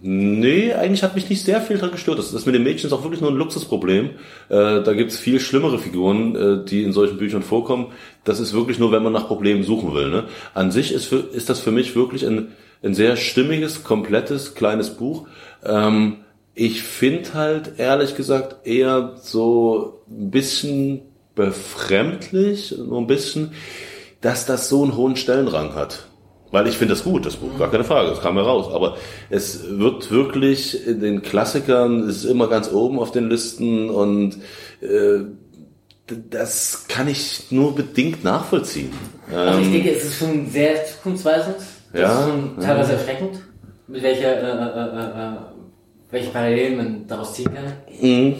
Nee, eigentlich hat mich nicht sehr viel daran gestört. Das, das mit den Mädchen ist auch wirklich nur ein Luxusproblem. Äh, da gibt's viel schlimmere Figuren, äh, die in solchen Büchern vorkommen. Das ist wirklich nur, wenn man nach Problemen suchen will. Ne? An sich ist, für, ist das für mich wirklich ein, ein sehr stimmiges, komplettes, kleines Buch. Ähm, ich finde halt, ehrlich gesagt, eher so ein bisschen befremdlich, so ein bisschen, dass das so einen hohen Stellenrang hat. Weil ich finde das gut, das Buch, gar keine Frage, das kam heraus. Aber es wird wirklich in den Klassikern, es ist immer ganz oben auf den Listen und äh, das kann ich nur bedingt nachvollziehen. Also ich ähm, denke, es ist schon sehr zukunftsweisend. Das ja, ist schon teilweise ja. erschreckend, mit welcher, äh, äh, äh, äh, welche Parallelen man daraus ziehen kann. Mhm.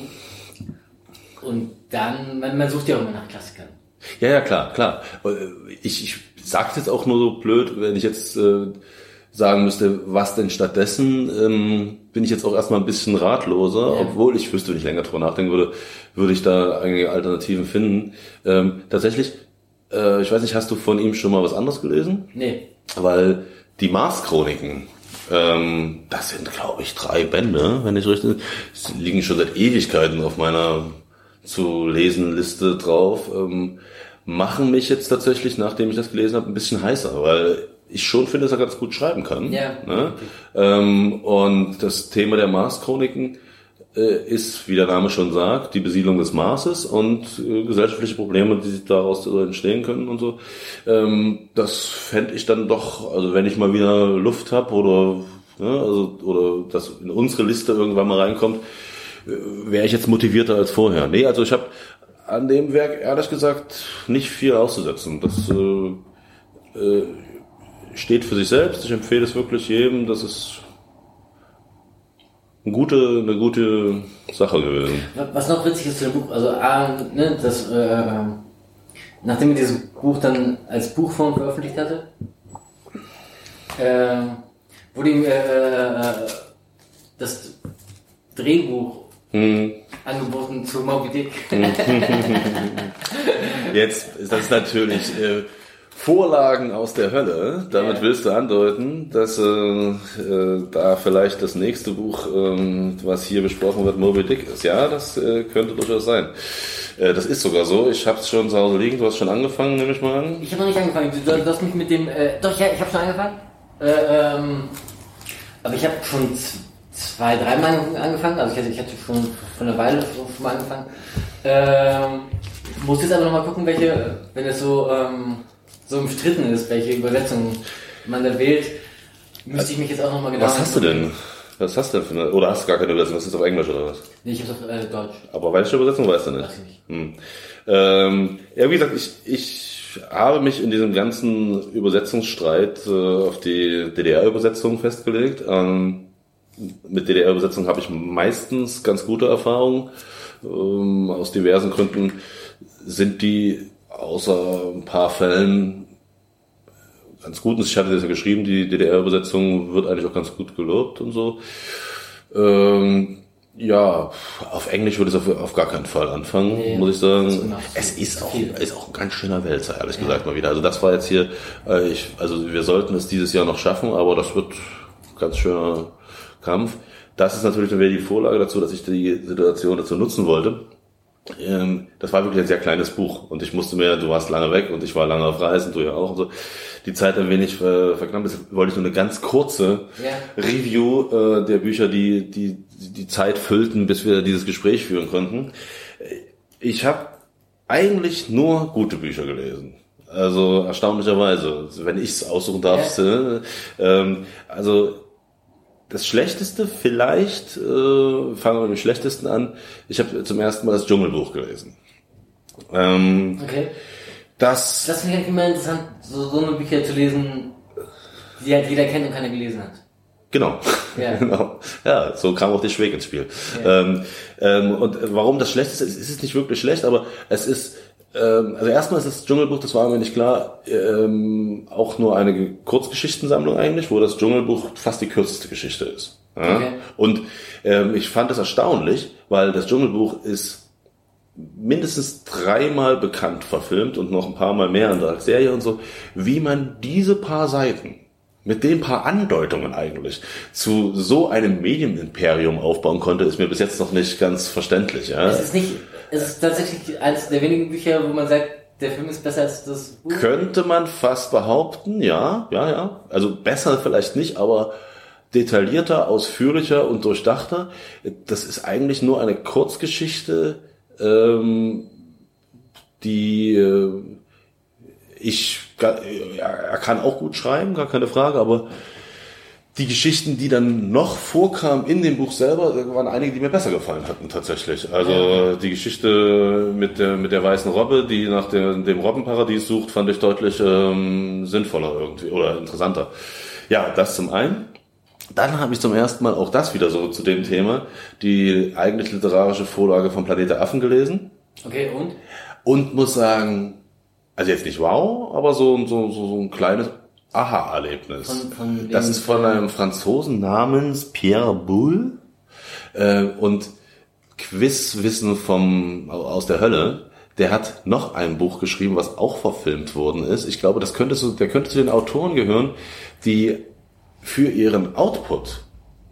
Und dann, man, man sucht ja auch immer nach Klassikern. Ja, ja, klar, klar. Ich, ich sag's jetzt auch nur so blöd, wenn ich jetzt äh, sagen müsste, was denn stattdessen, ähm, bin ich jetzt auch erstmal ein bisschen ratloser, ja. obwohl ich wüsste, wenn ich länger drüber nachdenken würde, würde ich da einige Alternativen finden. Ähm, tatsächlich, äh, ich weiß nicht, hast du von ihm schon mal was anderes gelesen? Nee. Weil die Mars-Chroniken, ähm, das sind, glaube ich, drei Bände, wenn ich richtig, liegen schon seit Ewigkeiten auf meiner zu lesen Liste drauf. Ähm, machen mich jetzt tatsächlich, nachdem ich das gelesen habe, ein bisschen heißer, weil ich schon finde, dass er ganz gut schreiben kann. Ja. Ne? Ähm, und das Thema der Mars-Chroniken äh, ist, wie der Name schon sagt, die Besiedlung des Marses und äh, gesellschaftliche Probleme, die daraus entstehen können und so. Ähm, das fände ich dann doch, also wenn ich mal wieder Luft habe oder ne, also oder das in unsere Liste irgendwann mal reinkommt, äh, wäre ich jetzt motivierter als vorher. Nee, also ich habe an dem Werk ehrlich gesagt nicht viel auszusetzen. Das äh, äh, steht für sich selbst. Ich empfehle es wirklich jedem. Das ist eine gute, eine gute Sache gewesen. Was noch witzig ist zu dem Buch, also A, ne, das, äh, nachdem er dieses Buch dann als Buchform veröffentlicht hatte, äh, wurde ihm äh, äh das Drehbuch hm angeboten zu Moby Dick. [LAUGHS] Jetzt ist das natürlich äh, Vorlagen aus der Hölle. Damit ja. willst du andeuten, dass äh, äh, da vielleicht das nächste Buch, ähm, was hier besprochen wird, Moby Dick ist. Ja, das äh, könnte durchaus sein. Äh, das ist sogar so. Ich habe es schon zu Hause liegen. Du hast schon angefangen, nehme ich mal an. Ich habe noch nicht angefangen. Du, du hast mich mit dem. Äh, doch, ja, ich habe schon angefangen. Äh, ähm, aber ich habe schon zwei, dreimal angefangen. Also ich hatte, ich hatte schon von einer Weile schon mal angefangen. Ähm, muss jetzt aber nochmal gucken, welche, wenn es so, ähm, so umstritten ist, welche Übersetzung man da wählt, müsste ich mich jetzt auch nochmal genau. Was hast du denn? Was hast du denn für eine, oder hast du gar keine Übersetzung? Was ist auf Englisch oder was? Nee, ich hab's auf äh, Deutsch. Aber welche Übersetzung weißt du nicht? Weiß ich nicht. Hm. Ähm, ja, wie gesagt, ich, ich habe mich in diesem ganzen Übersetzungsstreit äh, auf die DDR-Übersetzung festgelegt. Ähm, mit DDR-Übersetzung habe ich meistens ganz gute Erfahrungen. Ähm, aus diversen Gründen sind die außer ein paar Fällen ganz gut. Ich hatte das ja geschrieben, die DDR-Übersetzung wird eigentlich auch ganz gut gelobt und so. Ähm, ja, auf Englisch würde ich auf, auf gar keinen Fall anfangen, Nee, muss ich sagen. ist Es ist auch, ist auch ein ganz schöner Wälzer, ehrlich gesagt mal wieder. Also das war jetzt hier, äh, ich, also wir sollten es dieses Jahr noch schaffen, aber das wird ganz schöner Kampf. Das ist natürlich dann wieder die Vorlage dazu, dass ich die Situation dazu nutzen wollte. Ähm, das war wirklich ein sehr kleines Buch und ich musste mir, du warst lange weg und ich war lange auf Reisen, du ja auch und so, die Zeit ein wenig äh, verknappen. Deshalb wollte ich nur eine ganz kurze Ja. Review äh, der Bücher, die, die die Zeit füllten, bis wir dieses Gespräch führen konnten. Ich habe eigentlich nur gute Bücher gelesen. Also erstaunlicherweise, wenn ich es aussuchen darf. äh, Ähm, also das Schlechteste vielleicht, äh, fangen wir mit dem Schlechtesten an. Ich habe zum ersten Mal das Dschungelbuch gelesen. Ähm, Okay. das Das finde ich halt immer interessant, so, so eine Bücher zu lesen, die halt jeder kennt und keiner gelesen hat. Genau. Ja. [LAUGHS] genau. Ja, so kam auch der Schweg ins Spiel. Ähm, ähm, und warum das schlecht ist, es ist nicht wirklich schlecht, aber es ist, ähm, also erstmal ist das Dschungelbuch, das war mir nicht klar, ähm, auch nur eine Kurzgeschichtensammlung eigentlich, wo das Dschungelbuch fast die kürzeste Geschichte ist. Ja? Okay. Und ähm, ich fand das erstaunlich, weil das Dschungelbuch ist mindestens dreimal bekannt verfilmt und noch ein paar Mal mehr in der Serie und so, wie man diese paar Seiten mit den paar Andeutungen eigentlich zu so einem Medienimperium aufbauen konnte, ist mir bis jetzt noch nicht ganz verständlich. Ja? Es ist nicht, es ist tatsächlich eines der wenigen Bücher, wo man sagt, der Film ist besser als das Buch. Könnte man fast behaupten, ja, ja, ja. Also besser vielleicht nicht, aber detaillierter, ausführlicher und durchdachter. Das ist eigentlich nur eine Kurzgeschichte, ähm, die äh, ich, ja, er kann auch gut schreiben, gar keine Frage, aber die Geschichten, die dann noch vorkamen in dem Buch selber, waren einige, die mir besser gefallen hatten tatsächlich. Also die Geschichte mit der mit der weißen Robbe, die nach der, dem Robbenparadies sucht, fand ich deutlich ähm, sinnvoller irgendwie oder interessanter. Ja, das zum einen. Dann habe ich zum ersten Mal auch das wieder so zu dem Thema, die eigentlich literarische Vorlage von Planet der Affen gelesen Okay, und? und muss sagen, also jetzt nicht wow, aber so, so, so, so ein kleines Aha-Erlebnis. Das ist von einem Franzosen namens Pierre Boulle äh, und Quizwissen vom aus der Hölle. Der hat noch ein Buch geschrieben, was auch verfilmt worden ist. Ich glaube, das könnte so, der könnte zu den Autoren gehören, die für ihren Output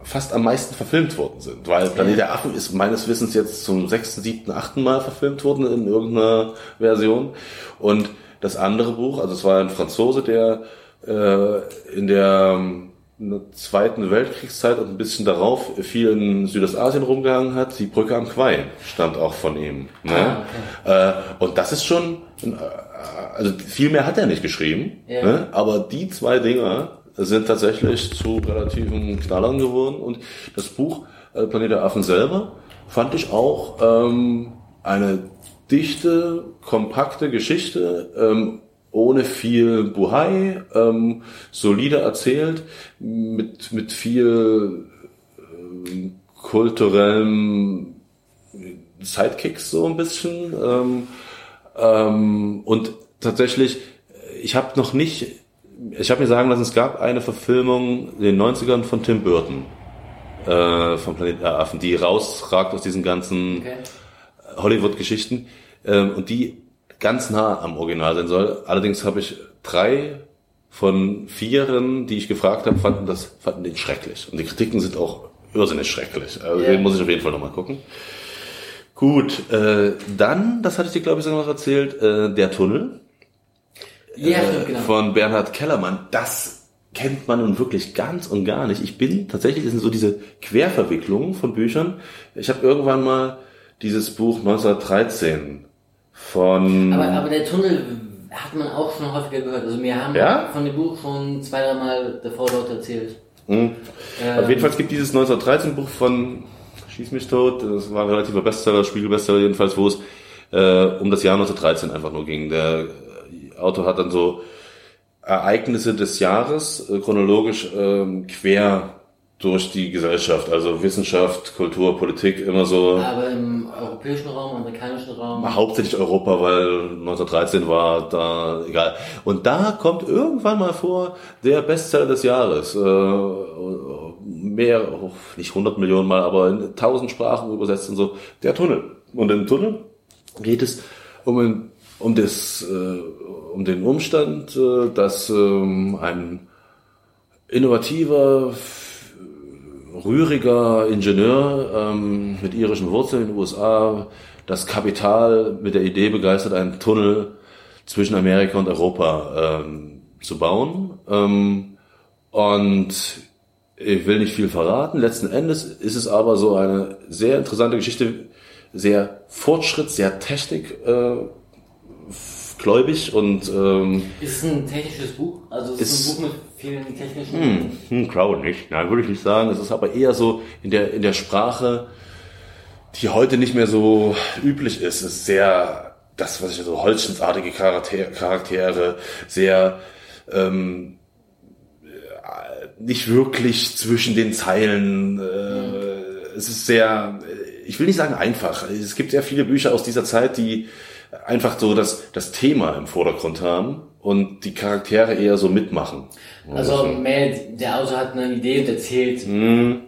fast am meisten verfilmt worden sind. Weil Planet der Affen ist meines Wissens jetzt zum sechsten, siebten, achten Mal verfilmt worden in irgendeiner Version. Und das andere Buch, also es war ein Franzose, der in der ähm, Zweiten Weltkriegszeit und ein bisschen darauf viel in Südostasien rumgehangen hat. Die Brücke am Quai stammt auch von ihm. Ne? äh, und das ist schon, äh, also viel mehr hat er nicht geschrieben, Ja. ne? aber die zwei Dinger sind tatsächlich zu relativen Knallern geworden und das Buch äh, Planet der Affen selber fand ich auch ähm, eine dichte, kompakte Geschichte, ähm, ohne viel Buhai, ähm, solide erzählt, mit, mit viel ähm, kulturellem Sidekicks so ein bisschen. Ähm, ähm, und tatsächlich, ich habe noch nicht, ich habe mir sagen lassen, es gab eine Verfilmung in den 90ern von Tim Burton äh, von Planet der Affen, die rausragt aus diesen ganzen Okay. Hollywood-Geschichten ähm, und die ganz nah am Original sein soll. Allerdings habe ich drei von vieren, die ich gefragt habe, fanden das fanden den schrecklich und die Kritiken sind auch irrsinnig schrecklich. Also Ja. den muss ich auf jeden Fall nochmal gucken. Gut, äh, dann, das hatte ich dir glaube ich sogar noch erzählt, äh, der Tunnel Ja, äh, stimmt, genau. von Bernhard Kellermann. Das kennt man nun wirklich ganz und gar nicht. Ich bin tatsächlich, das sind so diese Querverwicklungen von Büchern. Ich habe irgendwann mal dieses Buch 1913 von... Aber, aber der Tunnel hat man auch schon häufiger gehört. Also wir haben Ja? von dem Buch schon zwei, drei Mal davor Leute erzählt. Mhm. Ähm, Auf jeden Fall gibt dieses 1913 Buch von Schieß mich tot, das war ein relativer Bestseller, Spiegelbestseller jedenfalls, wo es äh, um das Jahr 1913 einfach nur ging. Der äh, Autor hat dann so Ereignisse des Jahres äh, chronologisch ähm, quer durch die Gesellschaft, also Wissenschaft, Kultur, Politik, immer so Aber im europäischen Raum, amerikanischen Raum. hauptsächlich Europa, weil 1913 war da egal. Und da kommt irgendwann mal vor der Bestseller des Jahres. Äh, mehr, oh, nicht 100 Millionen Mal, aber in 1000 Sprachen übersetzt und so. Der Tunnel. Und im Tunnel geht es um, um, das, äh, um den Umstand, äh, dass ähm, ein innovativer, rühriger Ingenieur ähm, mit irischen Wurzeln in den USA das Kapital mit der Idee begeistert, einen Tunnel zwischen Amerika und Europa ähm, zu bauen. Ähm, und ich will nicht viel verraten. Letzten Endes ist es aber so eine sehr interessante Geschichte, sehr Fortschritt, sehr Technik äh, gläubig und ähm, Ist ein technisches Buch? Also es ist, Ist- ein Buch mit vielen technischen. hm, hm, glaube nicht. Nein, würde ich nicht sagen. Es ist aber eher so in der in der Sprache, die heute nicht mehr so üblich ist. Es ist sehr das, was ich so Holzschnittartige Charaktere, Charaktere sehr ähm, äh, nicht wirklich zwischen den Zeilen. Äh, Es ist sehr, äh, ich will nicht sagen einfach. Es gibt sehr viele Bücher aus dieser Zeit, die einfach so das, das Thema im Vordergrund haben und die Charaktere eher so mitmachen. Also mehr, der Autor hat eine Idee und erzählt. Mhm.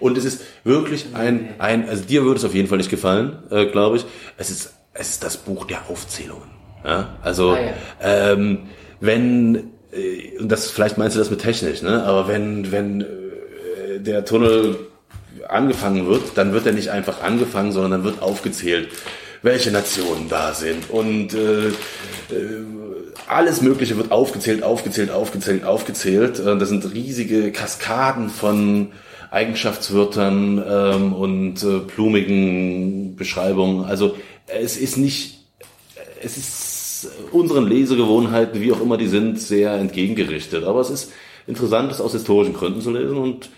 Und es ist wirklich ein, ein also dir würde es auf jeden Fall nicht gefallen, äh, glaube ich. Es ist, es ist das Buch der Aufzählungen. Ja? Also, Ah, ja. ähm, wenn, äh, und das, vielleicht meinst du das mit technisch, ne? aber wenn, wenn äh, der Tunnel angefangen wird, dann wird er nicht einfach angefangen, sondern dann wird aufgezählt, welche Nationen da sind und äh, äh, alles Mögliche wird aufgezählt, aufgezählt, aufgezählt, aufgezählt. Äh, Das sind riesige Kaskaden von Eigenschaftswörtern ähm, und äh, blumigen Beschreibungen. Also es ist nicht, es ist unseren Lesegewohnheiten, wie auch immer die sind, sehr entgegengerichtet. Aber es ist interessant, das aus historischen Gründen zu lesen und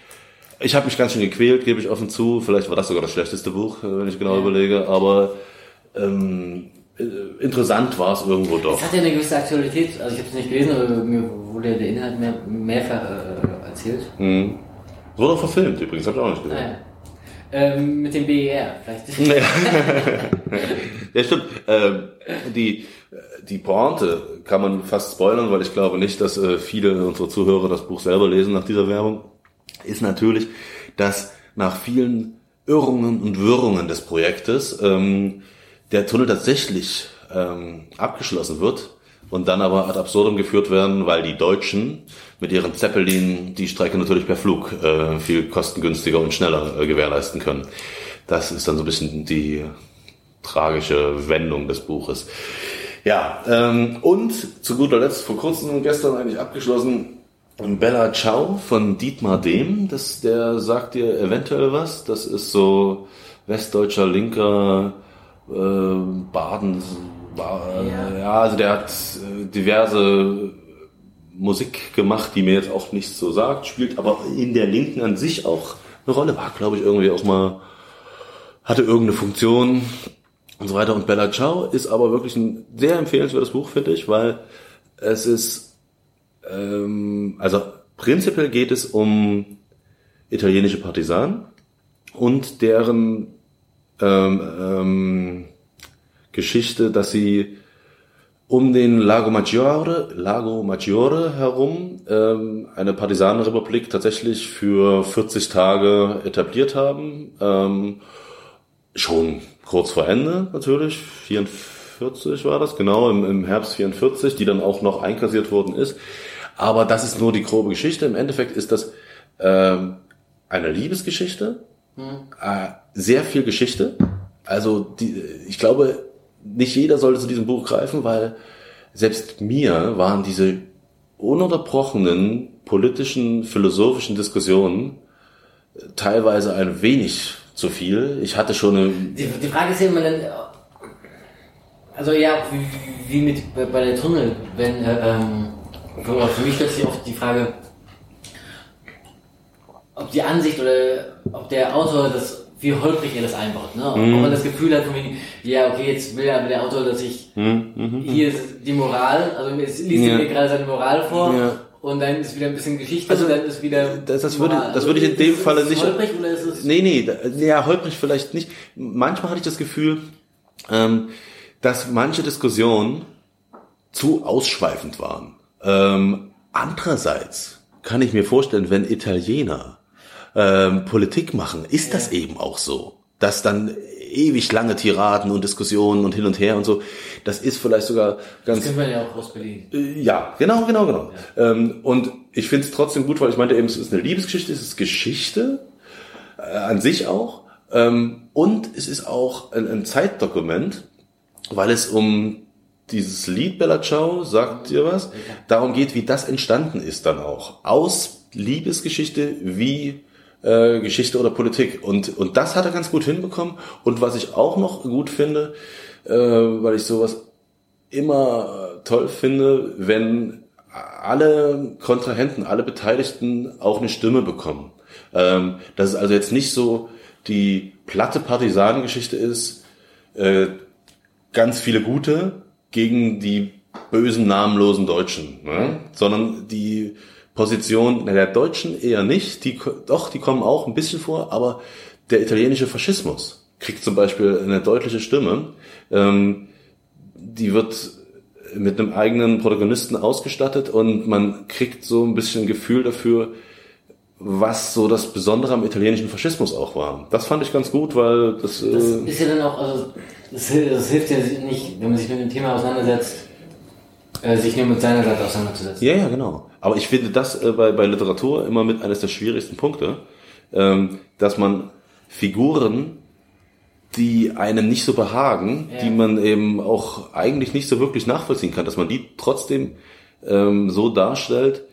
ich habe mich ganz schön gequält, gebe ich offen zu. Vielleicht war das sogar das schlechteste Buch, äh, wenn ich genau überlege. Aber ähm, äh, interessant war es irgendwo doch. Es hat ja eine gewisse Aktualität. Also ich habe es nicht gelesen, aber mir wurde der Inhalt mehr, mehrfach äh, erzählt. Mhm. Es wurde auch verfilmt übrigens, habe ich auch nicht gesehen. Naja. Ähm, mit dem BER, vielleicht. [LAUGHS] Ja, ja stimmt. Ähm, die, die Pointe kann man fast spoilern, weil ich glaube nicht, dass äh, viele unserer Zuhörer das Buch selber lesen nach dieser Werbung. Ist natürlich, dass nach vielen Irrungen und Wirrungen des Projektes ähm, der Tunnel tatsächlich ähm, abgeschlossen wird und dann aber ad absurdum geführt werden, weil die Deutschen mit ihren Zeppelin die Strecke natürlich per Flug äh, viel kostengünstiger und schneller äh, gewährleisten können. Das ist dann so ein bisschen die tragische Wendung des Buches. Ja, ähm, und zu guter Letzt vor kurzem gestern eigentlich abgeschlossen Bella Ciao von Dietmar Dehm. Das, der sagt dir eventuell was. Das ist so westdeutscher linker Baden. Ba Ja. ja. also der hat äh, diverse Musik gemacht, die mir jetzt auch nichts so sagt, spielt aber in der Linken an sich auch eine Rolle. War, glaube ich, irgendwie auch mal, hatte irgendeine Funktion und so weiter. Und Bella Ciao ist aber wirklich ein sehr empfehlenswertes Buch, finde ich, weil es ist, ähm, also prinzipiell geht es um italienische Partisanen und deren ähm, ähm, Geschichte, dass sie um den Lago Maggiore, Lago Maggiore herum ähm, eine Partisanenrepublik tatsächlich für 40 Tage etabliert haben. Ähm, schon kurz vor Ende natürlich, 44 war das, genau, im, im Herbst 44, die dann auch noch einkassiert worden ist. Aber das ist nur die grobe Geschichte. Im Endeffekt ist das ähm, eine Liebesgeschichte, äh, sehr viel Geschichte. Also die, ich glaube, nicht jeder sollte zu diesem Buch greifen, weil selbst mir waren diese ununterbrochenen politischen, philosophischen Diskussionen teilweise ein wenig zu viel. Ich hatte schon eine. Die, die Frage ist immer dann, also ja, wie, wie mit bei der Tunnel, wenn äh, ähm, für mich stellt sich oft die Frage, ob die Ansicht oder ob der Autor das wie holprig er das einbaut. Ne? Ob mm. man das Gefühl hat, von wegen, ja, okay, jetzt will aber der Autor, dass ich mm. hier ist die Moral, also jetzt liest ja. mir gerade seine Moral vor. Ja. Und dann ist wieder ein bisschen Geschichte also, und dann ist wieder. Das, das würde, das würde ich in dem Falle nicht. Holprig oder ist es? Nee, nee, ja, holprig vielleicht nicht. Manchmal hatte ich das Gefühl, ähm, dass manche Diskussionen zu ausschweifend waren. Ähm, andererseits kann ich mir vorstellen, wenn Italiener ähm, Politik machen, ist ja. das eben auch so, dass dann ewig lange Tiraden und Diskussionen und hin und her und so. Das ist vielleicht sogar ganz. Das können wir ja auch aus Berlin. Äh, ja, genau, genau, genau. Ja. Ähm, und ich finde es trotzdem gut, weil ich meinte eben, es ist eine Liebesgeschichte, es ist Geschichte äh, an sich auch. Ähm, und es ist auch ein, ein Zeitdokument, weil es um dieses Lied Bella Ciao, sagt ihr was? Darum geht, wie das entstanden ist dann auch. Aus Liebesgeschichte wie äh, Geschichte oder Politik. Und, und das hat er ganz gut hinbekommen. Und was ich auch noch gut finde, äh, weil ich sowas immer toll finde, wenn alle Kontrahenten, alle Beteiligten auch eine Stimme bekommen. Ähm, dass es also jetzt nicht so die platte Partisanengeschichte ist, äh, ganz viele Gute gegen die bösen, namenlosen Deutschen, ne? sondern die Position der Deutschen eher nicht, die, doch, die kommen auch ein bisschen vor, aber der italienische Faschismus kriegt zum Beispiel eine deutliche Stimme. Ähm, die wird mit einem eigenen Protagonisten ausgestattet und man kriegt so ein bisschen ein Gefühl dafür, was so das Besondere am italienischen Faschismus auch war. Das fand ich ganz gut, weil das. Das äh, ist ja dann auch, also das, das hilft ja nicht, wenn man sich mit dem Thema auseinandersetzt, äh, sich nur mit seiner Seite auseinanderzusetzen. Ja, ja, genau. Aber ich finde das äh, bei, bei Literatur immer mit eines der schwierigsten Punkte, ähm, dass man Figuren, die einem nicht so behagen, ja. die man eben auch eigentlich nicht so wirklich nachvollziehen kann, dass man die trotzdem ähm, so darstellt,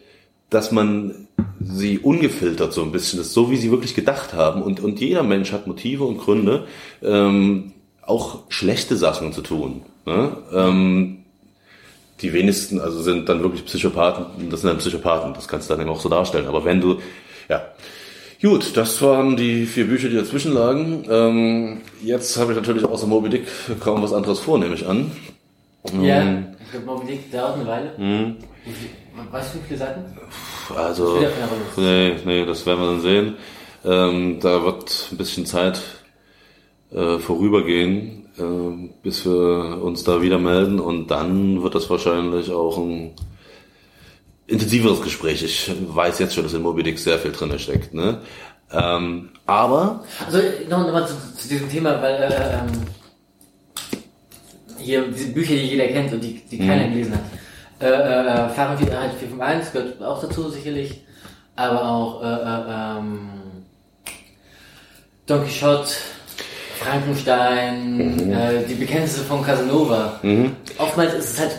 dass man sie ungefiltert so ein bisschen, ist so wie sie wirklich gedacht haben und, und jeder Mensch hat Motive und Gründe, ähm, auch schlechte Sachen zu tun. Ne? Ähm, die wenigsten, also sind dann wirklich Psychopathen, das sind dann Psychopathen, das kannst du dann eben auch so darstellen. Aber wenn du, ja. Gut, das waren die vier Bücher, die dazwischen lagen. Ähm, jetzt habe ich natürlich außer Moby Dick kaum was anderes vor, nehme ich an. Ja, ähm, ich glaube Moby Dick dauert eine Weile. Mhm. Weißt du, wie viele Seiten? Also, nee, nee, das werden wir dann sehen. Ähm, da wird ein bisschen Zeit äh, vorübergehen. Ähm, bis wir uns da wieder melden und dann wird das wahrscheinlich auch ein intensiveres Gespräch. Ich weiß jetzt schon, dass in Moby Dick sehr viel drin steckt. Ne? Ähm, aber... Also noch, noch mal zu, zu diesem Thema, weil äh, ähm, hier diese Bücher, die jeder kennt und die, die keiner mhm. gelesen hat. Äh, äh, Fahren 451 gehört auch dazu sicherlich, aber auch äh, äh, ähm, Don Quixote, Frankenstein, mhm. äh, die Bekenntnisse von Casanova. Mhm. Oftmals ist es halt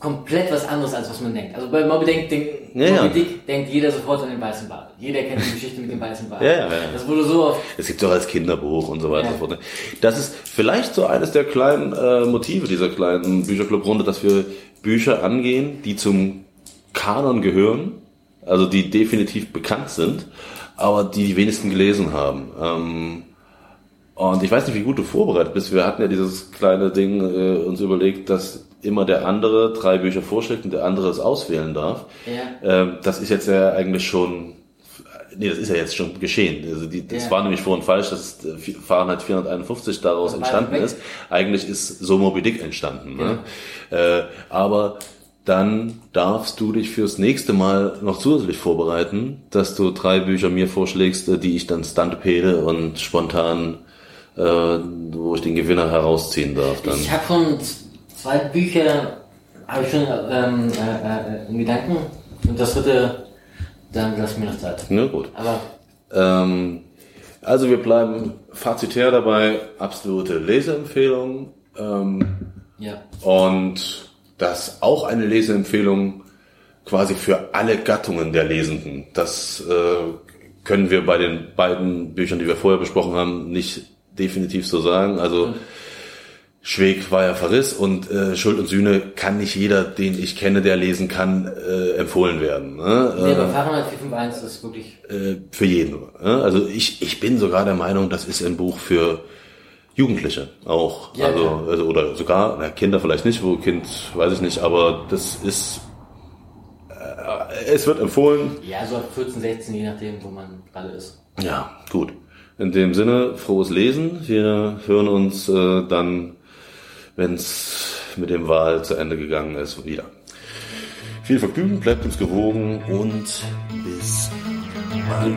komplett was anderes, als was man denkt. Also bei Moby Dick, denk, ja, Moby Dick denkt jeder sofort an den weißen Bart. Jeder kennt die Geschichte mit dem weißen Bart. Ja, ja, ja. Das wurde so oft. Es gibt auch als Kinderbuch und so weiter und so fort. Das ist vielleicht so eines der kleinen äh, Motive dieser kleinen Bücherclub-Runde, dass wir Bücher angehen, die zum Kanon gehören, also die definitiv bekannt sind, aber die die wenigsten gelesen haben. Ähm, und ich weiß nicht, wie gut du vorbereitet bist. Wir hatten ja dieses kleine Ding äh, uns überlegt, dass immer der andere drei Bücher vorschlägt und der andere es auswählen darf. Ja. Ähm, das ist jetzt ja eigentlich schon, nee, das ist ja jetzt schon geschehen. Also die, das ja. war nämlich vorhin falsch, dass äh, Fahrenheit 451 daraus entstanden ist. Eigentlich ist so Moby Dick entstanden. Ne? Äh, aber dann darfst du dich fürs nächste Mal noch zusätzlich vorbereiten, dass du drei Bücher mir vorschlägst, äh, die ich dann stuntpede und spontan äh, wo ich den Gewinner herausziehen darf. Dann. Ich habe schon zwei Bücher, habe ich schon ähm, äh, äh, in Gedanken und das dritte, dann lass mir noch Zeit. Na gut. Aber ähm, also wir bleiben fazitär dabei, absolute Leseempfehlung. Ähm, ja. Und das auch eine Leseempfehlung quasi für alle Gattungen der Lesenden. Das äh, können wir bei den beiden Büchern, die wir vorher besprochen haben, nicht definitiv so sagen. Also mhm. Schweg war ja Verriss und äh, Schuld und Sühne kann nicht jeder, den ich kenne, der lesen kann, äh, empfohlen werden. Ne? Nee, aber Fahrenheit 451 ist wirklich... Äh, für jeden. Ne? Also ich, ich bin sogar der Meinung, das ist ein Buch für Jugendliche auch. Ja, also, also oder sogar, na, Kinder vielleicht nicht, wo Kind, weiß ich nicht, aber das ist äh, es wird empfohlen. Ja, so 14, 16, je nachdem, wo man gerade ist. Ja, gut. In dem Sinne, frohes Lesen. Wir hören uns äh, dann wenn es mit dem Wahl zu Ende gegangen ist, wieder. Viel Vergnügen, bleibt uns gewogen und bis bald.